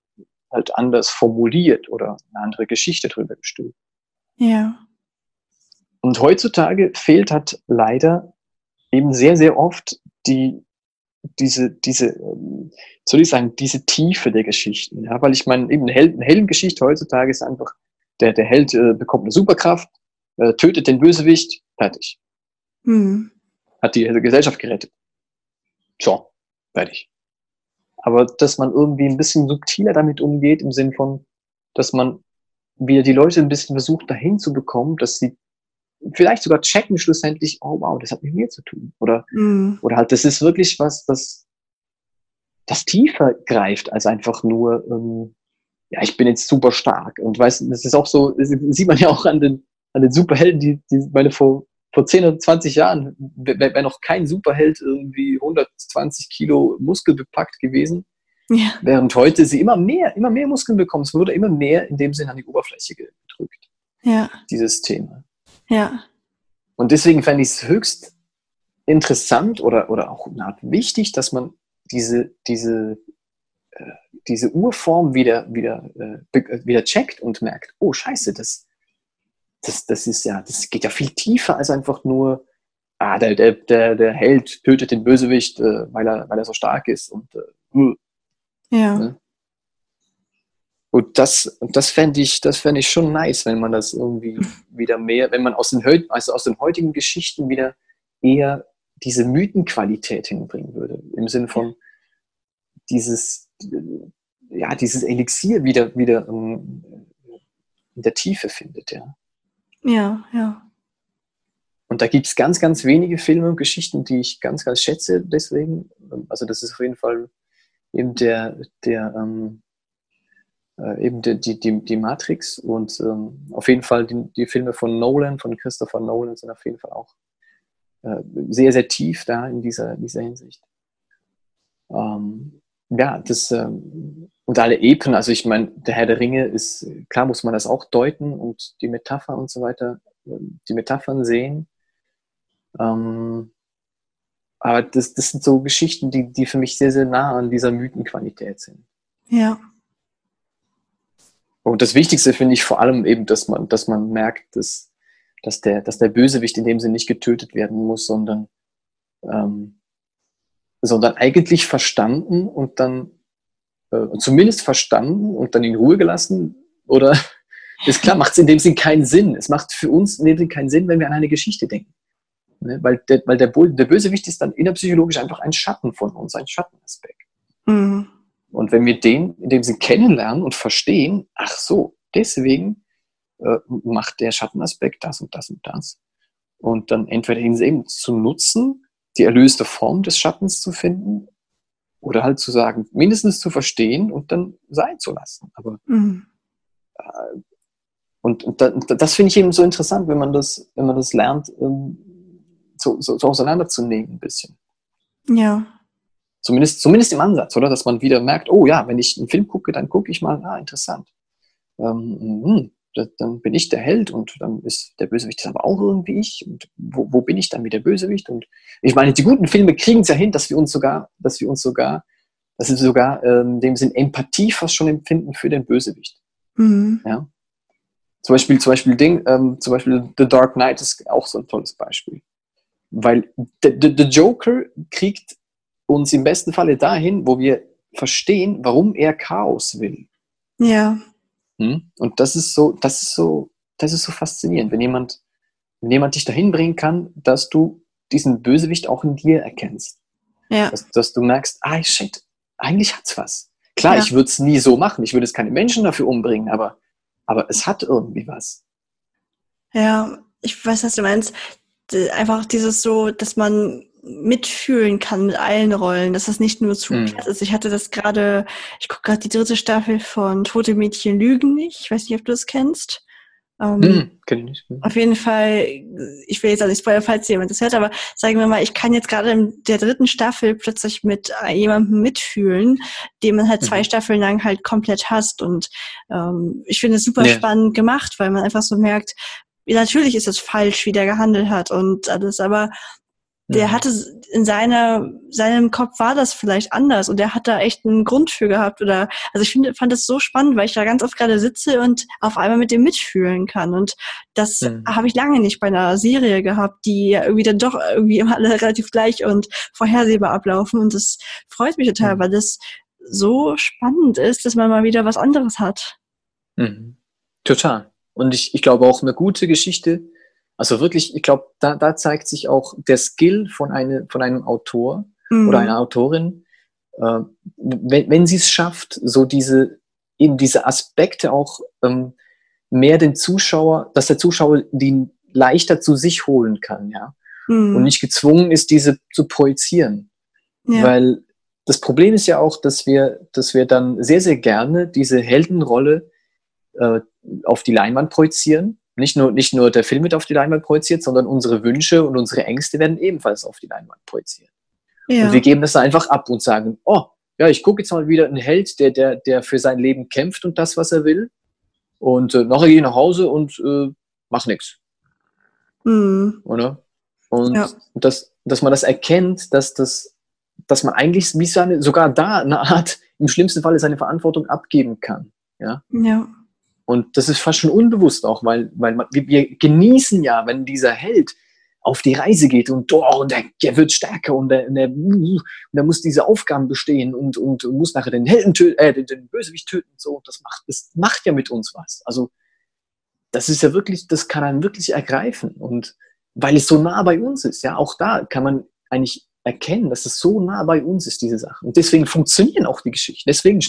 halt anders formuliert oder eine andere Geschichte drüber gestülpt. Ja. und heutzutage fehlt halt leider eben sehr, sehr oft die, diese, diese, ähm, soll ich sagen, diese Tiefe der Geschichten. Ja, weil ich meine, eben eine, Held, eine Heldengeschichte heutzutage ist einfach, der, der Held äh, bekommt eine Superkraft, äh, tötet den Bösewicht, fertig. Mhm. Hat die Gesellschaft gerettet. So, fertig. Aber dass man irgendwie ein bisschen subtiler damit umgeht, im Sinn von, dass man wieder die Leute ein bisschen versucht, dahin zu bekommen, dass sie vielleicht sogar checken schlussendlich, oh wow, das hat mit mir zu tun. Oder, mhm. oder halt, das ist wirklich was, das, das tiefer greift als einfach nur, ähm, ja, ich bin jetzt super stark. Und weißt das ist auch so, das sieht man ja auch an den, an den Superhelden, die, die meine vor, vor 10 oder 20 Jahren wäre noch kein Superheld irgendwie 120 Kilo Muskel bepackt gewesen. Ja. Während heute sie immer mehr, immer mehr Muskeln bekommen. Es wurde immer mehr in dem Sinn an die Oberfläche gedrückt. Ja. Dieses Thema. Ja. Und deswegen fände ich es höchst interessant oder, oder auch eine Art wichtig, dass man diese, diese, äh, diese Urform wieder, wieder, äh, wieder checkt und merkt, oh scheiße, das, das, das ist ja, das geht ja viel tiefer als einfach nur, ah, der, der, der, der Held tötet den Bösewicht, äh, weil, er, weil er so stark ist und äh, ja. Ne? Und das, das fände ich, das fände ich schon nice, wenn man das irgendwie wieder mehr, wenn man aus den, also aus den heutigen Geschichten wieder eher diese Mythenqualität hinbringen würde. Im Sinne von dieses, ja, dieses Elixier wieder, wieder in der Tiefe findet, ja. Ja, ja. Und da gibt es ganz, ganz wenige Filme und Geschichten, die ich ganz, ganz schätze, deswegen. Also das ist auf jeden Fall eben der, der ähm, äh, eben die, die, die, die Matrix und ähm, auf jeden Fall die, die Filme von Nolan, von Christopher Nolan sind auf jeden Fall auch äh, sehr, sehr tief da in dieser, dieser Hinsicht. Ähm, ja, das ähm, und alle Epen, also ich meine, der Herr der Ringe ist, klar muss man das auch deuten und die Metapher und so weiter, ähm, die Metaphern sehen. Ähm, aber das, das sind so Geschichten, die, die für mich sehr, sehr nah an dieser Mythenqualität sind. Ja. Und das Wichtigste finde ich vor allem eben, dass man, dass man merkt, dass, dass, der, dass der Bösewicht in dem Sinne nicht getötet werden muss, sondern, ähm, sondern eigentlich verstanden und dann äh, zumindest verstanden und dann in Ruhe gelassen. Oder ist klar, macht es in dem Sinn keinen Sinn. Es macht für uns in dem Sinn keinen Sinn, wenn wir an eine Geschichte denken. Ne? Weil, der, weil der, der Bösewicht ist dann innerpsychologisch einfach ein Schatten von uns, ein Schattenaspekt. Mhm. Und wenn wir den in dem Sinn kennenlernen und verstehen, ach so, deswegen äh, macht der Schattenaspekt das und das und das. Und dann entweder ihn eben zu nutzen, die erlöste Form des Schattens zu finden, oder halt zu sagen, mindestens zu verstehen und dann sein zu lassen. Aber mhm. äh, und, und, da, das finde ich eben so interessant, wenn man das, wenn man das lernt, ähm, so, so, so auseinanderzunehmen ein bisschen. Ja. Zumindest, zumindest im Ansatz, oder? Dass man wieder merkt, oh ja, wenn ich einen Film gucke, dann gucke ich mal, ah, interessant. Ähm, dann bin ich der Held und dann ist der Bösewicht aber auch irgendwie ich. Und wo, wo bin ich dann mit der Bösewicht? Und ich meine, die guten Filme kriegen es ja hin, dass wir uns sogar, dass wir uns sogar, dass wir sogar ähm, dem Sinn Empathie fast schon empfinden für den Bösewicht. Mhm. Ja. Zum Beispiel, zum Beispiel Ding, ähm, zum Beispiel The Dark Knight ist auch so ein tolles Beispiel. Weil der Joker kriegt uns im besten Falle dahin, wo wir verstehen, warum er Chaos will. Ja. Hm? Und das ist so, das ist so, das ist so faszinierend, wenn jemand, wenn jemand dich dahin bringen kann, dass du diesen Bösewicht auch in dir erkennst. Ja. Dass, dass du merkst, ah, shit, eigentlich hat's was. Klar, ja. ich würde es nie so machen, ich würde es keine Menschen dafür umbringen, aber, aber es hat irgendwie was. Ja, ich weiß, was du meinst. Einfach dieses so, dass man mitfühlen kann mit allen Rollen, dass das nicht nur zu mhm. ist. Ich hatte das gerade, ich gucke gerade die dritte Staffel von Tote Mädchen lügen nicht. Ich weiß nicht, ob du das kennst. Ähm, mhm, kenn ich nicht. Auf jeden Fall, ich will jetzt auch nicht spoilern, falls jemand das hört, aber sagen wir mal, ich kann jetzt gerade in der dritten Staffel plötzlich mit jemandem mitfühlen, den man halt zwei mhm. Staffeln lang halt komplett hasst. Und ähm, ich finde es super ja. spannend gemacht, weil man einfach so merkt, natürlich ist es falsch, wie der gehandelt hat und alles, aber der mhm. hatte in seiner, seinem Kopf war das vielleicht anders und der hat da echt einen Grund für gehabt oder, also ich finde, fand das so spannend, weil ich da ganz oft gerade sitze und auf einmal mit dem mitfühlen kann und das mhm. habe ich lange nicht bei einer Serie gehabt, die ja irgendwie dann doch irgendwie immer alle relativ gleich und vorhersehbar ablaufen und das freut mich total, mhm. weil das so spannend ist, dass man mal wieder was anderes hat. Mhm. Total. Und ich, ich glaube auch eine gute Geschichte, also wirklich, ich glaube, da, da zeigt sich auch der Skill von, eine, von einem Autor mhm. oder einer Autorin, äh, wenn, wenn sie es schafft, so diese, eben diese Aspekte auch ähm, mehr den Zuschauer, dass der Zuschauer die leichter zu sich holen kann, ja. Mhm. Und nicht gezwungen ist, diese zu projizieren. Ja. Weil das Problem ist ja auch, dass wir, dass wir dann sehr, sehr gerne diese Heldenrolle äh, auf die Leinwand projizieren nicht nur, nicht nur der Film wird auf die Leinwand projiziert, sondern unsere Wünsche und unsere Ängste werden ebenfalls auf die Leinwand projiziert. Ja. Und wir geben das einfach ab und sagen, oh, ja, ich gucke jetzt mal wieder einen Held, der, der, der für sein Leben kämpft und das, was er will. Und äh, nachher gehe ich nach Hause und äh, mach nichts. Mhm. Oder? Und ja. dass, dass man das erkennt, dass, das, dass man eigentlich wie seine, sogar da eine Art, im schlimmsten Falle seine Verantwortung abgeben kann. Ja. ja. Und das ist fast schon unbewusst auch, weil, weil man, wir genießen ja, wenn dieser Held auf die Reise geht und, oh, und der, der wird stärker und der, der, und der muss diese Aufgaben bestehen und, und, und muss nachher den Helden töten, äh, den, den Bösewicht töten. So, das macht, das macht ja mit uns was. Also, das ist ja wirklich, das kann einen wirklich ergreifen. Und weil es so nah bei uns ist, ja, auch da kann man eigentlich erkennen, dass es so nah bei uns ist, diese Sachen. Und deswegen funktionieren auch die Geschichten. Deswegen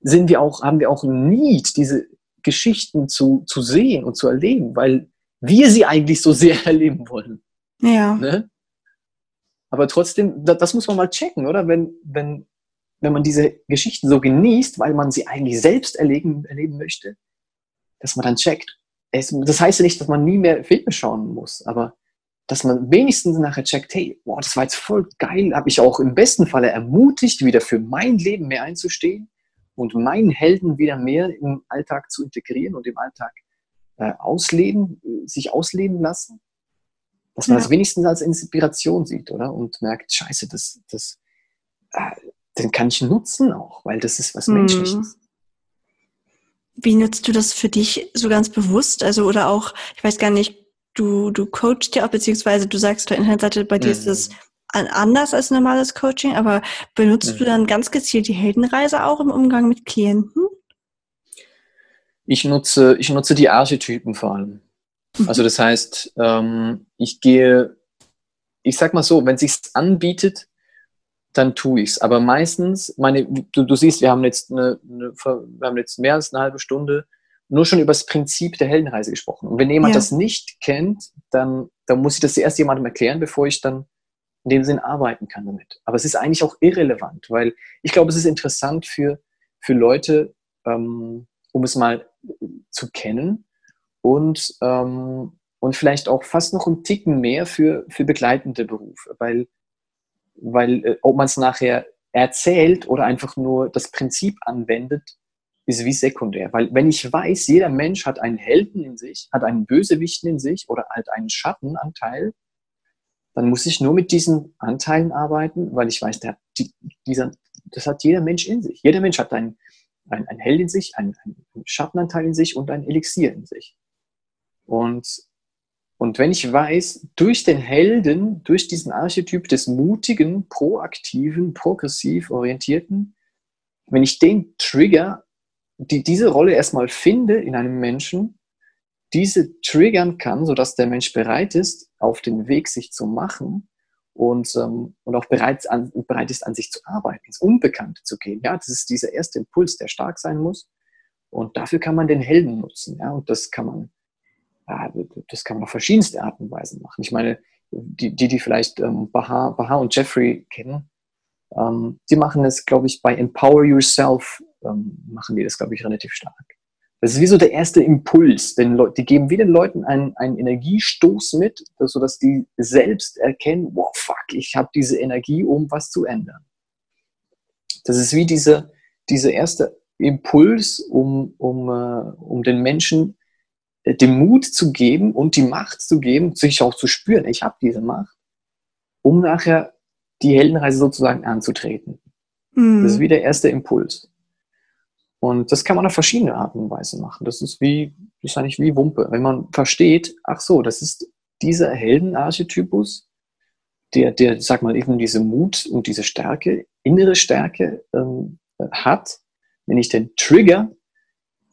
sind wir auch, haben wir auch ein Need, diese Geschichten zu, zu sehen und zu erleben, weil wir sie eigentlich so sehr erleben wollen. Ja. Ne? Aber trotzdem, das, das muss man mal checken, oder? Wenn, wenn, wenn man diese Geschichten so genießt, weil man sie eigentlich selbst erleben, erleben möchte, dass man dann checkt. Es, das heißt ja nicht, dass man nie mehr Filme schauen muss, aber dass man wenigstens nachher checkt, hey, boah, das war jetzt voll geil, habe ich auch im besten Falle ermutigt, wieder für mein Leben mehr einzustehen und meinen Helden wieder mehr im Alltag zu integrieren und im Alltag äh, ausleben, sich ausleben lassen. Dass man ja. das wenigstens als Inspiration sieht, oder? Und merkt, scheiße, das, das, äh, den kann ich nutzen auch, weil das ist was mhm. Menschliches. Wie nutzt du das für dich so ganz bewusst? Also, oder auch, ich weiß gar nicht, du, du coachst ja auch, beziehungsweise du sagst auf der Internetseite, bei dir mhm. ist das anders als normales Coaching, aber benutzt mhm. du dann ganz gezielt die Heldenreise auch im Umgang mit Klienten? Ich nutze, ich nutze die Archetypen vor allem. Mhm. Also das heißt, ähm, ich gehe, ich sag mal so, wenn es sich anbietet, dann tue ich es. Aber meistens, meine, du, du siehst, wir haben jetzt eine, eine, wir haben jetzt mehr als eine halbe Stunde nur schon über das Prinzip der Heldenreise gesprochen. Und wenn jemand ja. das nicht kennt, dann, dann muss ich das zuerst jemandem erklären, bevor ich dann in dem Sinn arbeiten kann damit. Aber es ist eigentlich auch irrelevant, weil ich glaube, es ist interessant für, für Leute, ähm, um es mal zu kennen und, ähm, und vielleicht auch fast noch ein Ticken mehr für, für begleitende Berufe, weil, weil äh, ob man es nachher erzählt oder einfach nur das Prinzip anwendet, ist wie sekundär. Weil wenn ich weiß, jeder Mensch hat einen Helden in sich, hat einen Bösewichten in sich oder halt einen Schattenanteil, dann muss ich nur mit diesen Anteilen arbeiten, weil ich weiß, der, die, dieser, das hat jeder Mensch in sich. Jeder Mensch hat einen, einen, einen Held in sich, einen, einen Schattenanteil in sich und ein Elixier in sich. Und, und wenn ich weiß, durch den Helden, durch diesen Archetyp des mutigen, proaktiven, progressiv orientierten, wenn ich den Trigger, die, diese Rolle erstmal finde in einem Menschen, diese triggern kann, sodass der Mensch bereit ist, auf den Weg sich zu machen und, ähm, und auch bereit, an, bereit ist, an sich zu arbeiten, ins Unbekannte zu gehen. Ja, das ist dieser erste Impuls, der stark sein muss. Und dafür kann man den Helden nutzen. Ja, und das kann man, ja, das kann man auf verschiedenste Arten und Weisen machen. Ich meine, die, die, die vielleicht ähm, Baha, Baha und Jeffrey kennen, ähm, die machen es, glaube ich, bei Empower Yourself, ähm, machen die das, glaube ich, relativ stark. Das ist wie so der erste Impuls. Denn die geben wieder den Leuten einen, einen Energiestoß mit, sodass die selbst erkennen, wow, fuck, ich habe diese Energie, um was zu ändern. Das ist wie diese, dieser erste Impuls, um, um, uh, um den Menschen äh, den Mut zu geben und die Macht zu geben, sich auch zu spüren, ich habe diese Macht, um nachher die Heldenreise sozusagen anzutreten. Mhm. Das ist wie der erste Impuls. Und das kann man auf verschiedene Arten und Weisen machen. Das ist wie, das ist eigentlich wie Wumpe. Wenn man versteht, ach so, das ist dieser Heldenarchetypus, der, der, sag mal, eben diese Mut und diese Stärke, innere Stärke ähm, hat. Wenn ich den Trigger,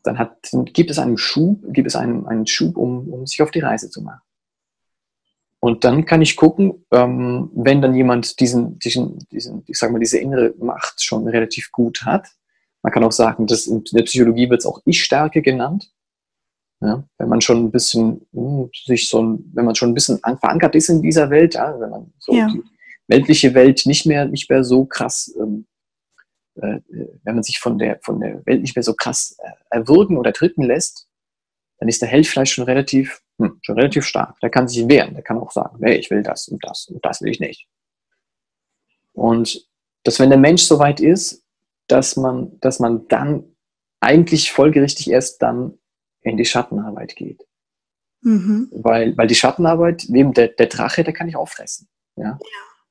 dann, hat, dann gibt es einen Schub, gibt es einen, einen Schub, um, um sich auf die Reise zu machen. Und dann kann ich gucken, ähm, wenn dann jemand diesen, diesen, diesen, ich sag mal, diese innere Macht schon relativ gut hat. Man kann auch sagen, dass in der Psychologie wird es auch Ich-Stärke genannt. Ja, wenn man schon ein bisschen mh, hm, sich so ein, wenn man schon ein bisschen verankert ist in dieser Welt, ja, wenn man so ja. die weltliche Welt nicht mehr, nicht mehr so krass, ähm, äh, wenn man sich von der, von der Welt nicht mehr so krass äh, erwürgen oder drücken lässt, dann ist der Held vielleicht schon relativ hm, schon relativ stark. Der kann sich wehren, der kann auch sagen, hey, ich will das und das und das will ich nicht. Und dass wenn der Mensch so weit ist, dass man, dass man dann eigentlich folgerichtig erst dann in die Schattenarbeit geht. Mhm. Weil, weil die Schattenarbeit, neben der, der Drache, der kann ich auffressen. Ja? ja?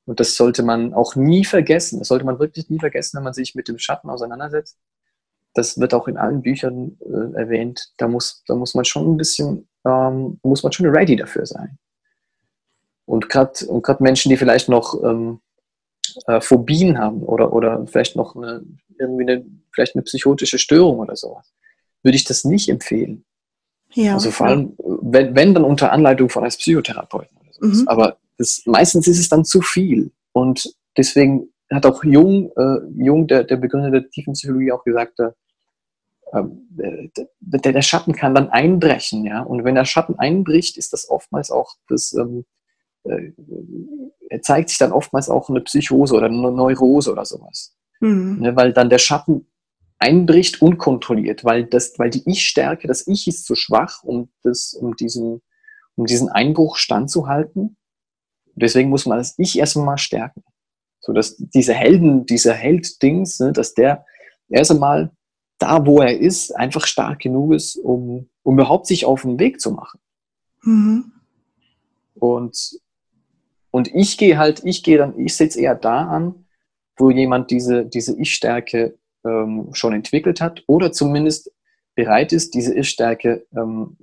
Und das sollte man auch nie vergessen. Das sollte man wirklich nie vergessen, wenn man sich mit dem Schatten auseinandersetzt. Das wird auch in allen Büchern äh, erwähnt. Da muss, da muss man schon ein bisschen ähm, muss man schon ready dafür sein. Und gerade und grad Menschen, die vielleicht noch ähm, äh, Phobien haben oder, oder vielleicht noch eine, irgendwie eine, vielleicht eine psychotische Störung oder sowas, würde ich das nicht empfehlen. Ja, also vor allem, wenn, wenn dann unter Anleitung von einem Psychotherapeuten. Oder sowas. Mhm. Aber das, meistens ist es dann zu viel. Und deswegen hat auch Jung, äh, Jung der, der Begründer der Tiefenpsychologie, auch gesagt, äh, der, der Schatten kann dann einbrechen, ja. Und wenn der Schatten einbricht, ist das oftmals auch das, ähm, äh, zeigt sich dann oftmals auch eine Psychose oder eine Neurose oder sowas. Mhm. Ne, weil dann der Schatten einbricht unkontrolliert, weil, das, weil die Ich-Stärke, das Ich ist zu schwach, um, das, um, diesen, um diesen Einbruch standzuhalten. Deswegen muss man das Ich erstmal mal stärken. So dass diese Helden, dieser Held-Dings, ne, dass der erst einmal da, wo er ist, einfach stark genug ist, um, um überhaupt sich auf den Weg zu machen. Mhm. Und, und ich gehe halt, ich gehe dann, ich setze eher da an, wo jemand diese, diese Ich-Stärke ähm, schon entwickelt hat oder zumindest bereit ist, diese Ich-Stärke ähm,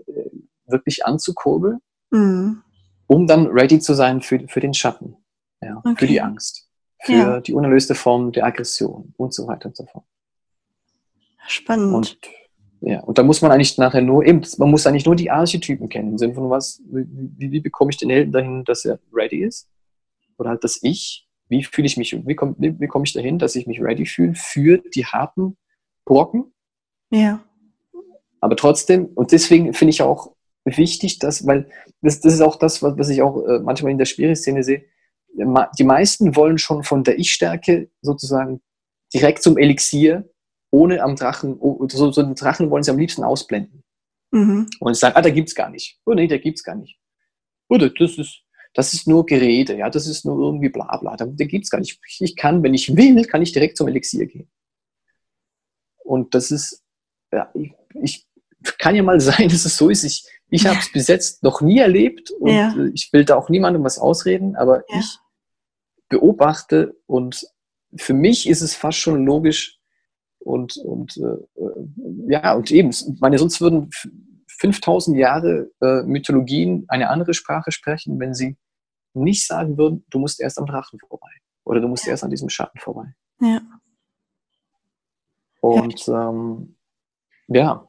wirklich anzukurbeln, mhm. um dann ready zu sein für, für den Schatten, ja, okay. für die Angst, für ja. die unerlöste Form der Aggression und so weiter und so fort. Spannend. Und, ja, und da muss man eigentlich nachher nur, eben, man muss eigentlich nur die Archetypen kennen, im Sinne von was, wie, wie bekomme ich den Helden dahin, dass er ready ist? Oder halt das Ich, wie fühle ich mich, wie komme wie komm ich dahin, dass ich mich ready fühle für die harten Brocken? Ja. Aber trotzdem, und deswegen finde ich auch wichtig, dass, weil das, das ist auch das, was, was ich auch äh, manchmal in der Schwierigszene sehe, die meisten wollen schon von der Ich-Stärke sozusagen direkt zum Elixier ohne am Drachen, so, so einen Drachen wollen sie am liebsten ausblenden. Mhm. Und sagen, ah, da gibt es gar nicht. Oh nee, da gibt es gar nicht. Oder das ist, das ist nur Gerede, ja, das ist nur irgendwie bla bla, da, da gibt es gar nicht. Ich kann, wenn ich will, kann ich direkt zum Elixier gehen. Und das ist, ja, ich, ich kann ja mal sein, dass es so ist. Ich, ich habe es bis jetzt noch nie erlebt und ja. ich will da auch niemandem was ausreden, aber ja. ich beobachte und für mich ist es fast schon logisch, und, und äh, äh ja, und eben, meine, sonst würden 5000 Jahre äh, Mythologien eine andere Sprache sprechen, wenn sie nicht sagen würden, du musst erst am Drachen vorbei oder du musst ja. erst an diesem Schatten vorbei. Ja. Und ja. Ähm, ja.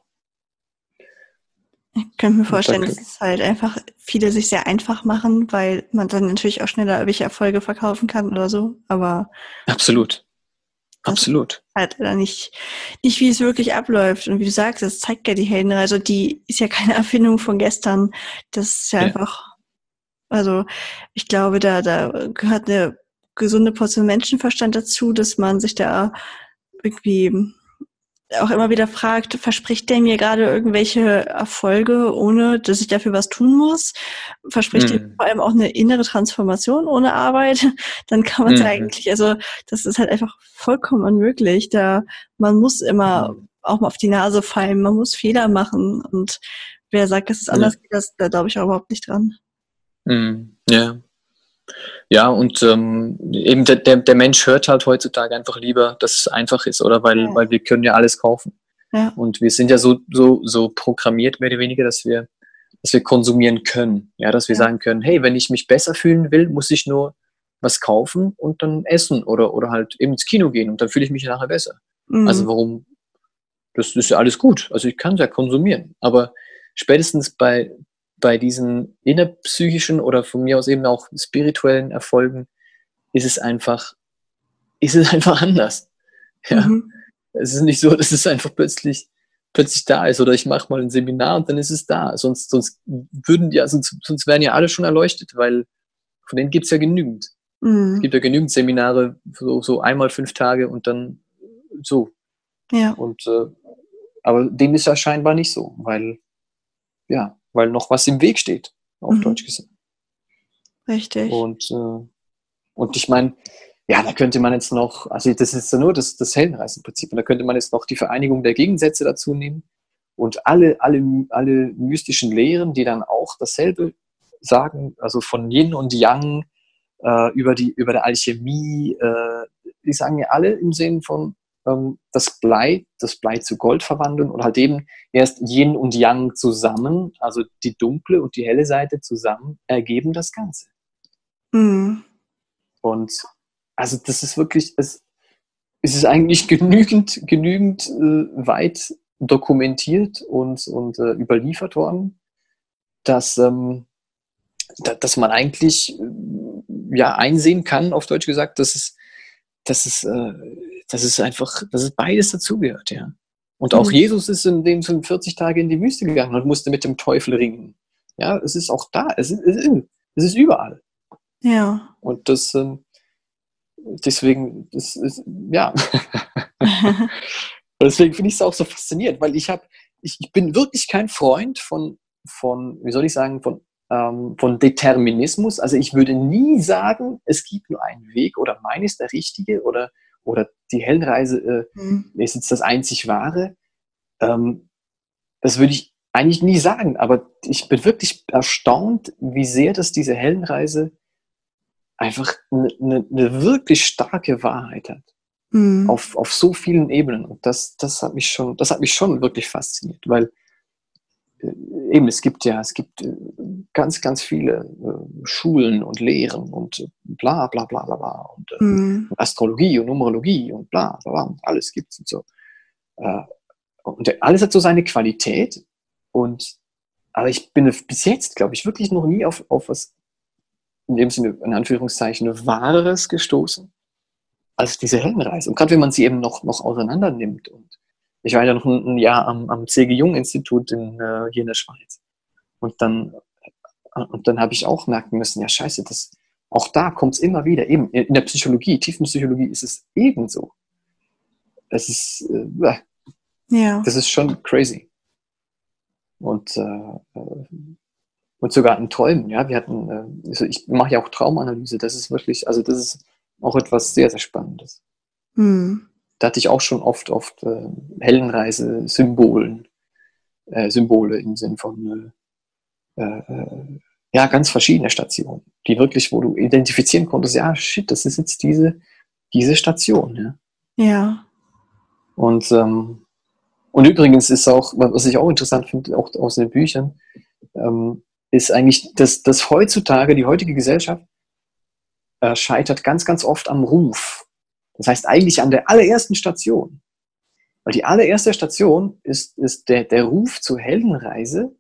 Ich könnte mir vorstellen, dass es halt einfach viele sich sehr einfach machen, weil man dann natürlich auch schneller irgendwelche Erfolge verkaufen kann oder so. Aber absolut. Absolut. Halt oder nicht, nicht, wie es wirklich abläuft. Und wie du sagst, das zeigt ja die Heldenreise. Die ist ja keine Erfindung von gestern. Das ist ja, ja. einfach, also ich glaube, da, da gehört eine gesunde Portion Menschenverstand dazu, dass man sich da irgendwie auch immer wieder fragt, verspricht der mir gerade irgendwelche Erfolge, ohne dass ich dafür was tun muss? Verspricht mhm. vor allem auch eine innere Transformation ohne Arbeit? Dann kann man es mhm. eigentlich, also das ist halt einfach vollkommen unmöglich. Da man muss immer mhm. auch mal auf die Nase fallen, man muss Fehler machen und wer sagt, dass es anders ja. geht, das, da glaube ich auch überhaupt nicht dran. Mhm. Ja. Ja, und ähm, eben der, der, der Mensch hört halt heutzutage einfach lieber, dass es einfach ist, oder? Weil, ja. weil wir können ja alles kaufen. Ja. Und wir sind ja so, so, so programmiert, mehr oder weniger, dass wir, dass wir konsumieren können. Ja, dass wir ja. sagen können, hey, wenn ich mich besser fühlen will, muss ich nur was kaufen und dann essen oder, oder halt eben ins Kino gehen und dann fühle ich mich nachher besser. Mhm. Also warum, das ist ja alles gut. Also ich kann es ja konsumieren. Aber spätestens bei, bei diesen innerpsychischen oder von mir aus eben auch spirituellen Erfolgen ist es einfach, ist es einfach anders. Ja. Mhm. Es ist nicht so, dass es einfach plötzlich, plötzlich da ist oder ich mache mal ein Seminar und dann ist es da. Sonst, sonst würden ja, sonst, sonst wären ja alle schon erleuchtet, weil von denen gibt es ja genügend. Mhm. Es gibt ja genügend Seminare, so, so einmal fünf Tage und dann so. Ja. Und äh, aber dem ist ja scheinbar nicht so, weil ja, weil noch was im Weg steht, auf mhm. Deutsch gesagt. Richtig. Und, äh, und ich meine, ja, da könnte man jetzt noch, also das ist ja nur das, das Heldenreisenprinzip, und da könnte man jetzt noch die Vereinigung der Gegensätze dazu nehmen und alle, alle, alle mystischen Lehren, die dann auch dasselbe sagen, also von Yin und Yang äh, über, die, über der Alchemie, äh, die sagen ja alle im Sinn von das Blei, das Blei zu Gold verwandeln und halt eben erst Yin und Yang zusammen, also die dunkle und die helle Seite zusammen, ergeben das Ganze. Mhm. Und also das ist wirklich, es, es ist eigentlich genügend, genügend äh, weit dokumentiert und, und äh, überliefert worden, dass, ähm, da, dass man eigentlich äh, ja einsehen kann, auf Deutsch gesagt, dass es, dass es dass es einfach, dass es beides dazugehört, ja. Und auch mhm. Jesus ist in dem 40 Tage in die Wüste gegangen und musste mit dem Teufel ringen. Ja, es ist auch da, es ist, es ist überall. Ja. Und das, ähm, deswegen, das ist, ja. deswegen finde ich es auch so faszinierend, weil ich habe, ich, ich bin wirklich kein Freund von, von, wie soll ich sagen, von ähm, von Determinismus. Also ich würde nie sagen, es gibt nur einen Weg oder mein ist der richtige oder oder die Heldenreise äh, mhm. ist jetzt das einzig wahre. Ähm, das würde ich eigentlich nie sagen, aber ich bin wirklich erstaunt, wie sehr das diese Heldenreise einfach eine, eine, eine wirklich starke Wahrheit hat. Mhm. Auf, auf so vielen Ebenen. Und das, das, hat mich schon, das hat mich schon wirklich fasziniert, weil eben, es gibt ja, es gibt äh, ganz, ganz viele äh, Schulen und Lehren und äh, bla bla bla bla bla und mhm. Astrologie und Numerologie und bla bla bla und alles gibt's und so. Und alles hat so seine Qualität und aber ich bin bis jetzt, glaube ich, wirklich noch nie auf, auf was in dem Sinne, in Anführungszeichen, Wahres gestoßen als diese Heldenreise. Und gerade wenn man sie eben noch, noch auseinander nimmt und ich war ja noch ein, Jahr am, am C.G. Jung-Institut in, äh, hier in der Schweiz. Und dann, äh, und dann habe ich auch merken müssen, ja scheiße, das, auch da kommt es immer wieder, eben in der Psychologie, Tiefenpsychologie ist es ebenso. Es ist, äh, ja. das ist schon crazy. Und, äh, und sogar in Träumen, ja, wir hatten, äh, also ich mache ja auch Traumanalyse, das ist wirklich, also das ist auch etwas sehr, sehr Spannendes. Hm da hatte ich auch schon oft, oft äh, Heldenreise-Symbolen, äh, Symbole im Sinn von äh, äh, ja, ganz verschiedene Stationen, die wirklich, wo du identifizieren konntest, ja, shit, das ist jetzt diese, diese Station. Ja. ja. Und, ähm, und übrigens ist auch, was ich auch interessant finde, auch aus den Büchern, ähm, ist eigentlich, dass, dass heutzutage die heutige Gesellschaft äh, scheitert ganz, ganz oft am Ruf. Das heißt eigentlich an der allerersten Station. Weil die allererste Station ist, ist der, der Ruf zur Heldenreise,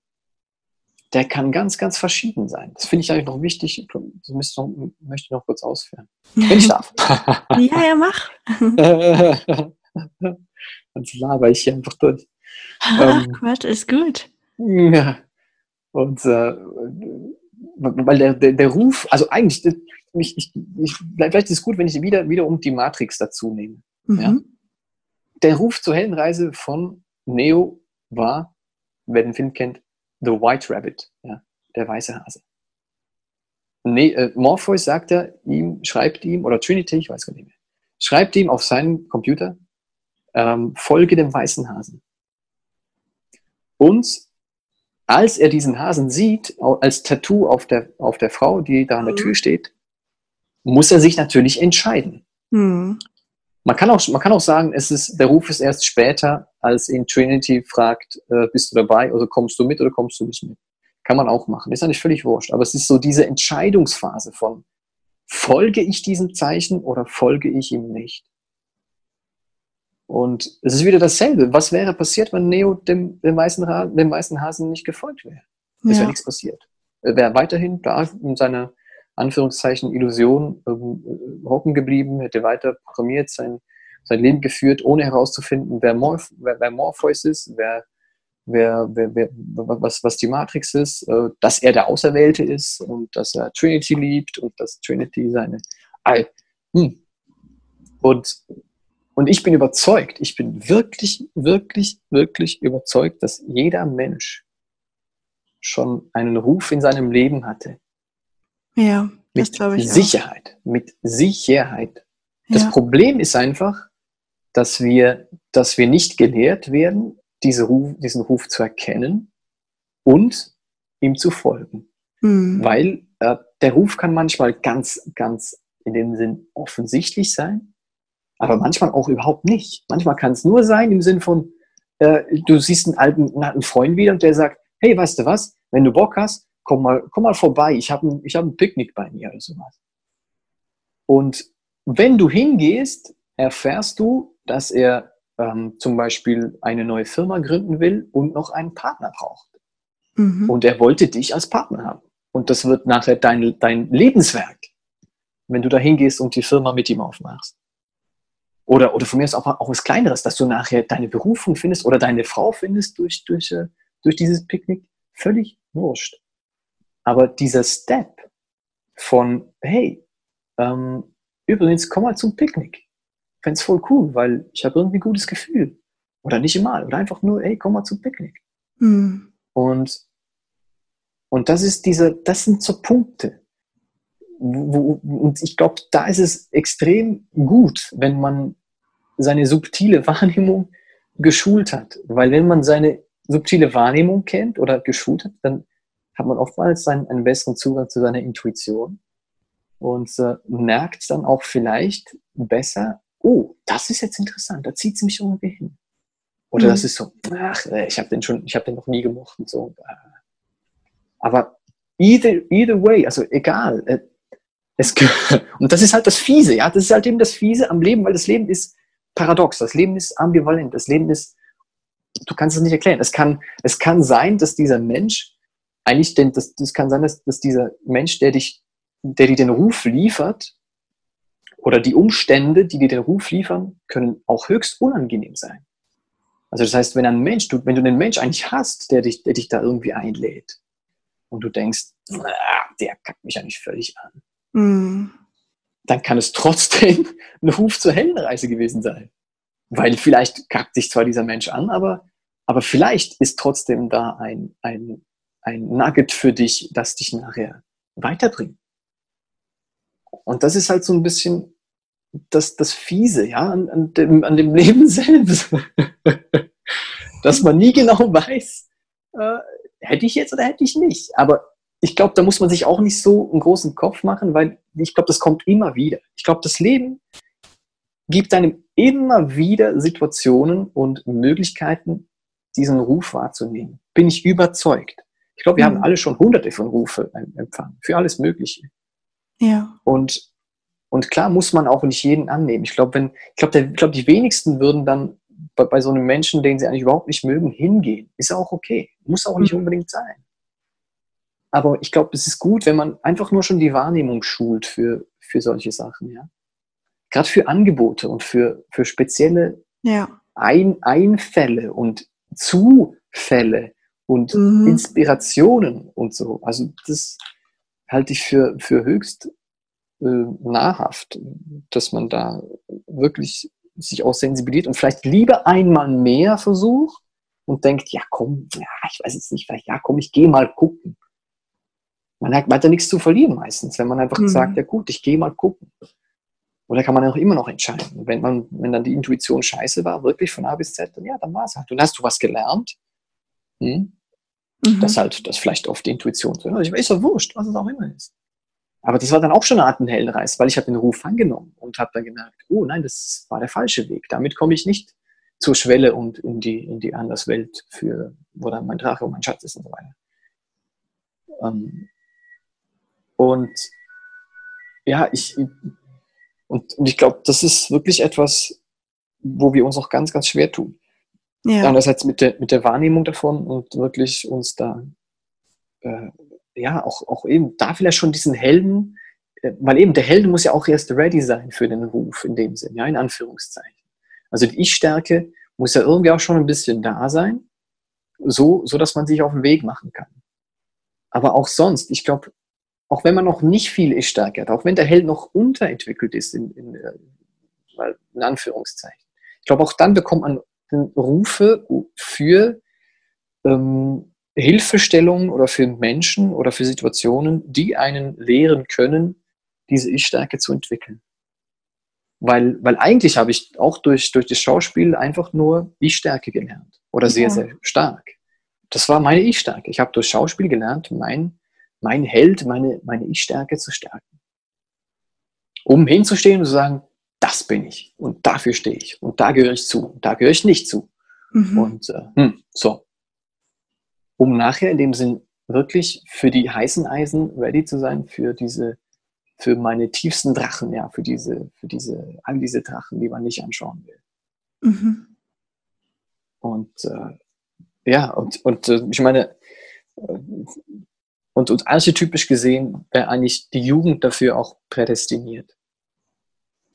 der kann ganz, ganz verschieden sein. Das finde ich eigentlich noch wichtig. Das noch, möchte ich noch kurz ausführen. Wenn ich darf. ja, ja, mach. Dann laber ich hier einfach durch. ähm, Quatsch, ist gut. Ja. Und äh, weil der, der, der Ruf, also eigentlich, ich, ich, ich, vielleicht ist es gut, wenn ich wieder, wieder um die Matrix dazu nehme. Mhm. Ja? Der Ruf zur Heldenreise von Neo war, wer den Film kennt, The White Rabbit, ja? der weiße Hase. Nee, äh, Morpheus sagt er ihm, schreibt ihm, oder Trinity, ich weiß gar nicht mehr, schreibt ihm auf seinen Computer, ähm, folge dem weißen Hasen. Und als er diesen Hasen sieht, als Tattoo auf der, auf der Frau, die da an der Tür mhm. steht, muss er sich natürlich entscheiden. Mhm. Man, kann auch, man kann auch sagen, es ist, der Ruf ist erst später, als ihn Trinity fragt, äh, bist du dabei oder kommst du mit oder kommst du nicht mit. Kann man auch machen. Ist eigentlich völlig wurscht. Aber es ist so diese Entscheidungsphase von, folge ich diesem Zeichen oder folge ich ihm nicht? Und es ist wieder dasselbe. Was wäre passiert, wenn Neo dem, dem, weißen, dem weißen Hasen nicht gefolgt wäre? Es ja. wäre nichts passiert. Er wäre weiterhin da in seiner Anführungszeichen Illusion ähm, hocken geblieben, hätte weiter programmiert, sein, sein Leben geführt, ohne herauszufinden, wer, Morph wer, wer Morpheus ist, wer, wer, wer, wer, was, was die Matrix ist, äh, dass er der Auserwählte ist und dass er Trinity liebt und dass Trinity seine. Hm. Und, und ich bin überzeugt, ich bin wirklich, wirklich, wirklich überzeugt, dass jeder Mensch schon einen Ruf in seinem Leben hatte. Ja, das glaube ich. Mit Sicherheit, auch. mit Sicherheit. Das ja. Problem ist einfach, dass wir, dass wir nicht gelehrt werden, diese Ruf, diesen Ruf zu erkennen und ihm zu folgen. Mhm. Weil äh, der Ruf kann manchmal ganz, ganz in dem Sinn offensichtlich sein, aber manchmal auch überhaupt nicht. Manchmal kann es nur sein im Sinn von, äh, du siehst einen alten, einen Freund wieder und der sagt, hey, weißt du was, wenn du Bock hast, komm mal, komm mal vorbei, ich habe ein, hab ein Picknick bei mir oder sowas. Und wenn du hingehst, erfährst du, dass er ähm, zum Beispiel eine neue Firma gründen will und noch einen Partner braucht. Mhm. Und er wollte dich als Partner haben. Und das wird nachher dein, dein Lebenswerk, wenn du da hingehst und die Firma mit ihm aufmachst. Oder, oder von mir ist auch, auch was Kleineres, dass du nachher deine Berufung findest oder deine Frau findest durch, durch, äh, durch dieses Picknick. Völlig wurscht. Aber dieser Step von, hey, ähm, übrigens, komm mal zum Picknick fände es voll cool, weil ich habe irgendwie ein gutes Gefühl. Oder nicht immer. Oder einfach nur, hey, komm mal zum Picknick. Mhm. Und, und das ist diese, das sind so Punkte. Wo, und ich glaube, da ist es extrem gut, wenn man seine subtile Wahrnehmung geschult hat. Weil wenn man seine subtile Wahrnehmung kennt oder geschult hat, dann hat man oftmals einen, einen besseren Zugang zu seiner Intuition und äh, merkt dann auch vielleicht besser, oh, das ist jetzt interessant, da zieht es mich irgendwie hin. Oder mhm. das ist so, ach, äh, ich habe den schon, ich habe den noch nie gemocht und so. Aber either, either way, also egal. Es, und das ist halt das Fiese, ja, das ist halt eben das Fiese am Leben, weil das Leben ist paradox, das Leben ist ambivalent, das Leben ist, du kannst es nicht erklären. Es kann, es kann sein, dass dieser Mensch, eigentlich, denn das, das kann sein, dass, dass dieser Mensch, der dich, der dir den Ruf liefert, oder die Umstände, die dir den Ruf liefern, können auch höchst unangenehm sein. Also das heißt, wenn ein Mensch, du, wenn du einen Mensch eigentlich hast, der dich, der dich da irgendwie einlädt und du denkst, der kackt mich eigentlich völlig an, mm. dann kann es trotzdem ein Ruf zur Heldenreise gewesen sein. Weil vielleicht kackt dich zwar dieser Mensch an, aber, aber vielleicht ist trotzdem da ein, ein, ein Nugget für dich, das dich nachher weiterbringt. Und das ist halt so ein bisschen das, das Fiese, ja, an, an, dem, an dem Leben selbst. Dass man nie genau weiß, äh, hätte ich jetzt oder hätte ich nicht. Aber ich glaube, da muss man sich auch nicht so einen großen Kopf machen, weil ich glaube, das kommt immer wieder. Ich glaube, das Leben gibt einem immer wieder Situationen und Möglichkeiten, diesen Ruf wahrzunehmen. Bin ich überzeugt. Ich glaube, wir mhm. haben alle schon hunderte von Rufe empfangen, für alles Mögliche. Ja. Und und klar muss man auch nicht jeden annehmen. Ich glaube, wenn, ich glaube, ich glaube, die wenigsten würden dann bei, bei, so einem Menschen, den sie eigentlich überhaupt nicht mögen, hingehen. Ist auch okay. Muss auch nicht mhm. unbedingt sein. Aber ich glaube, es ist gut, wenn man einfach nur schon die Wahrnehmung schult für, für solche Sachen, ja. Gerade für Angebote und für, für spezielle ja. Ein, Einfälle und Zufälle und mhm. Inspirationen und so. Also das halte ich für, für höchst äh, nahrhaft, dass man da wirklich sich auch sensibilisiert und vielleicht lieber einmal mehr versucht und denkt, ja komm, ja, ich weiß jetzt nicht, vielleicht, ja komm, ich gehe mal gucken. Man hat weiter nichts zu verlieren meistens, wenn man einfach mhm. sagt, ja gut, ich gehe mal gucken. Oder kann man auch immer noch entscheiden. Wenn man, wenn dann die Intuition scheiße war, wirklich von A bis Z, dann ja, dann war es halt. Und hast du was gelernt? Hm? Mhm. Das halt, das vielleicht auf die Intuition zu hören. Ich weiß ja wurscht, was es auch immer ist. aber das war dann auch schon eine Art ein Heldenreis, weil ich habe den Ruf angenommen und habe dann gemerkt, oh nein, das war der falsche Weg. Damit komme ich nicht zur Schwelle und in die, in die Anderswelt, für, wo dann mein Drache und mein Schatz ist und so weiter. Ähm, und ja, ich, und, und ich glaube, das ist wirklich etwas, wo wir uns auch ganz, ganz schwer tun. Ja. Einerseits mit der, mit der Wahrnehmung davon und wirklich uns da, äh, ja, auch, auch eben da vielleicht schon diesen Helden, äh, weil eben der Helden muss ja auch erst ready sein für den Ruf in dem Sinn, ja, in Anführungszeichen. Also die Ich-Stärke muss ja irgendwie auch schon ein bisschen da sein, so, so dass man sich auf den Weg machen kann. Aber auch sonst, ich glaube, auch wenn man noch nicht viel Ich-Stärke hat, auch wenn der Held noch unterentwickelt ist, in, in, äh, in Anführungszeichen, ich glaube, auch dann bekommt man Rufe für ähm, Hilfestellung oder für Menschen oder für Situationen, die einen lehren können, diese Ich-Stärke zu entwickeln. Weil, weil eigentlich habe ich auch durch, durch das Schauspiel einfach nur Ich-Stärke gelernt oder sehr, ja. sehr stark. Das war meine Ich-Stärke. Ich habe durch Schauspiel gelernt, mein, mein Held, meine, meine Ich-Stärke zu stärken. Um hinzustehen und zu sagen, das bin ich und dafür stehe ich und da gehöre ich zu und da gehöre ich nicht zu. Mhm. Und äh, hm, so. Um nachher in dem Sinn wirklich für die heißen Eisen ready zu sein, für diese für meine tiefsten Drachen, ja, für diese, für diese, all diese Drachen, die man nicht anschauen will. Mhm. Und äh, ja, und, und äh, ich meine, äh, und, und archetypisch gesehen wäre eigentlich die Jugend dafür auch prädestiniert.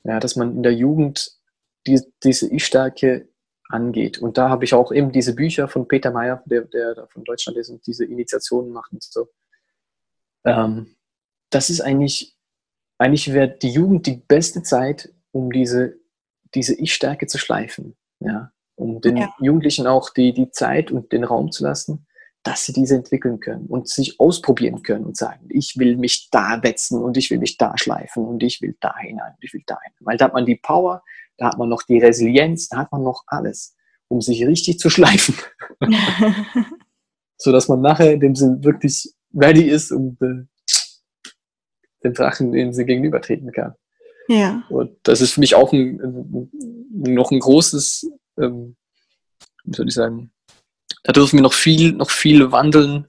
Ja, dass man in der Jugend die, diese Ich-Stärke angeht. Und da habe ich auch eben diese Bücher von Peter Meyer, der, der von Deutschland ist und diese Initiationen macht und so. Ähm, das ist eigentlich eigentlich wäre die Jugend die beste Zeit, um diese, diese Ich-Stärke zu schleifen. Ja? Um den ja. Jugendlichen auch die, die Zeit und den Raum zu lassen, dass sie diese entwickeln können und sich ausprobieren können und sagen, ich will mich da wetzen und ich will mich da schleifen und ich will da hinein und ich will da hinein. Weil da hat man die Power, da hat man noch die Resilienz, da hat man noch alles, um sich richtig zu schleifen. so dass man nachher in dem Sinn wirklich ready ist, um äh, den Drachen, den sie gegenübertreten kann. Ja. Und das ist für mich auch ein, noch ein großes, ähm, wie soll ich sagen, da dürfen wir noch viel, noch viel wandeln,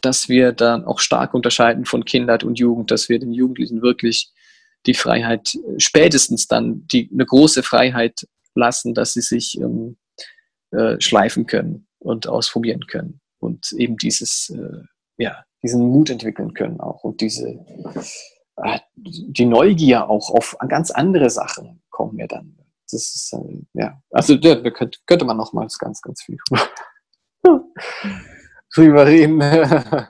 dass wir dann auch stark unterscheiden von Kindheit und Jugend, dass wir den Jugendlichen wirklich die Freiheit, spätestens dann die, eine große Freiheit lassen, dass sie sich ähm, äh, schleifen können und ausprobieren können und eben dieses, äh, ja, diesen Mut entwickeln können auch und diese äh, die Neugier auch auf ganz andere Sachen kommen mir dann. Das ist äh, ja, also da könnte, könnte man nochmals ganz, ganz viel drüber reden.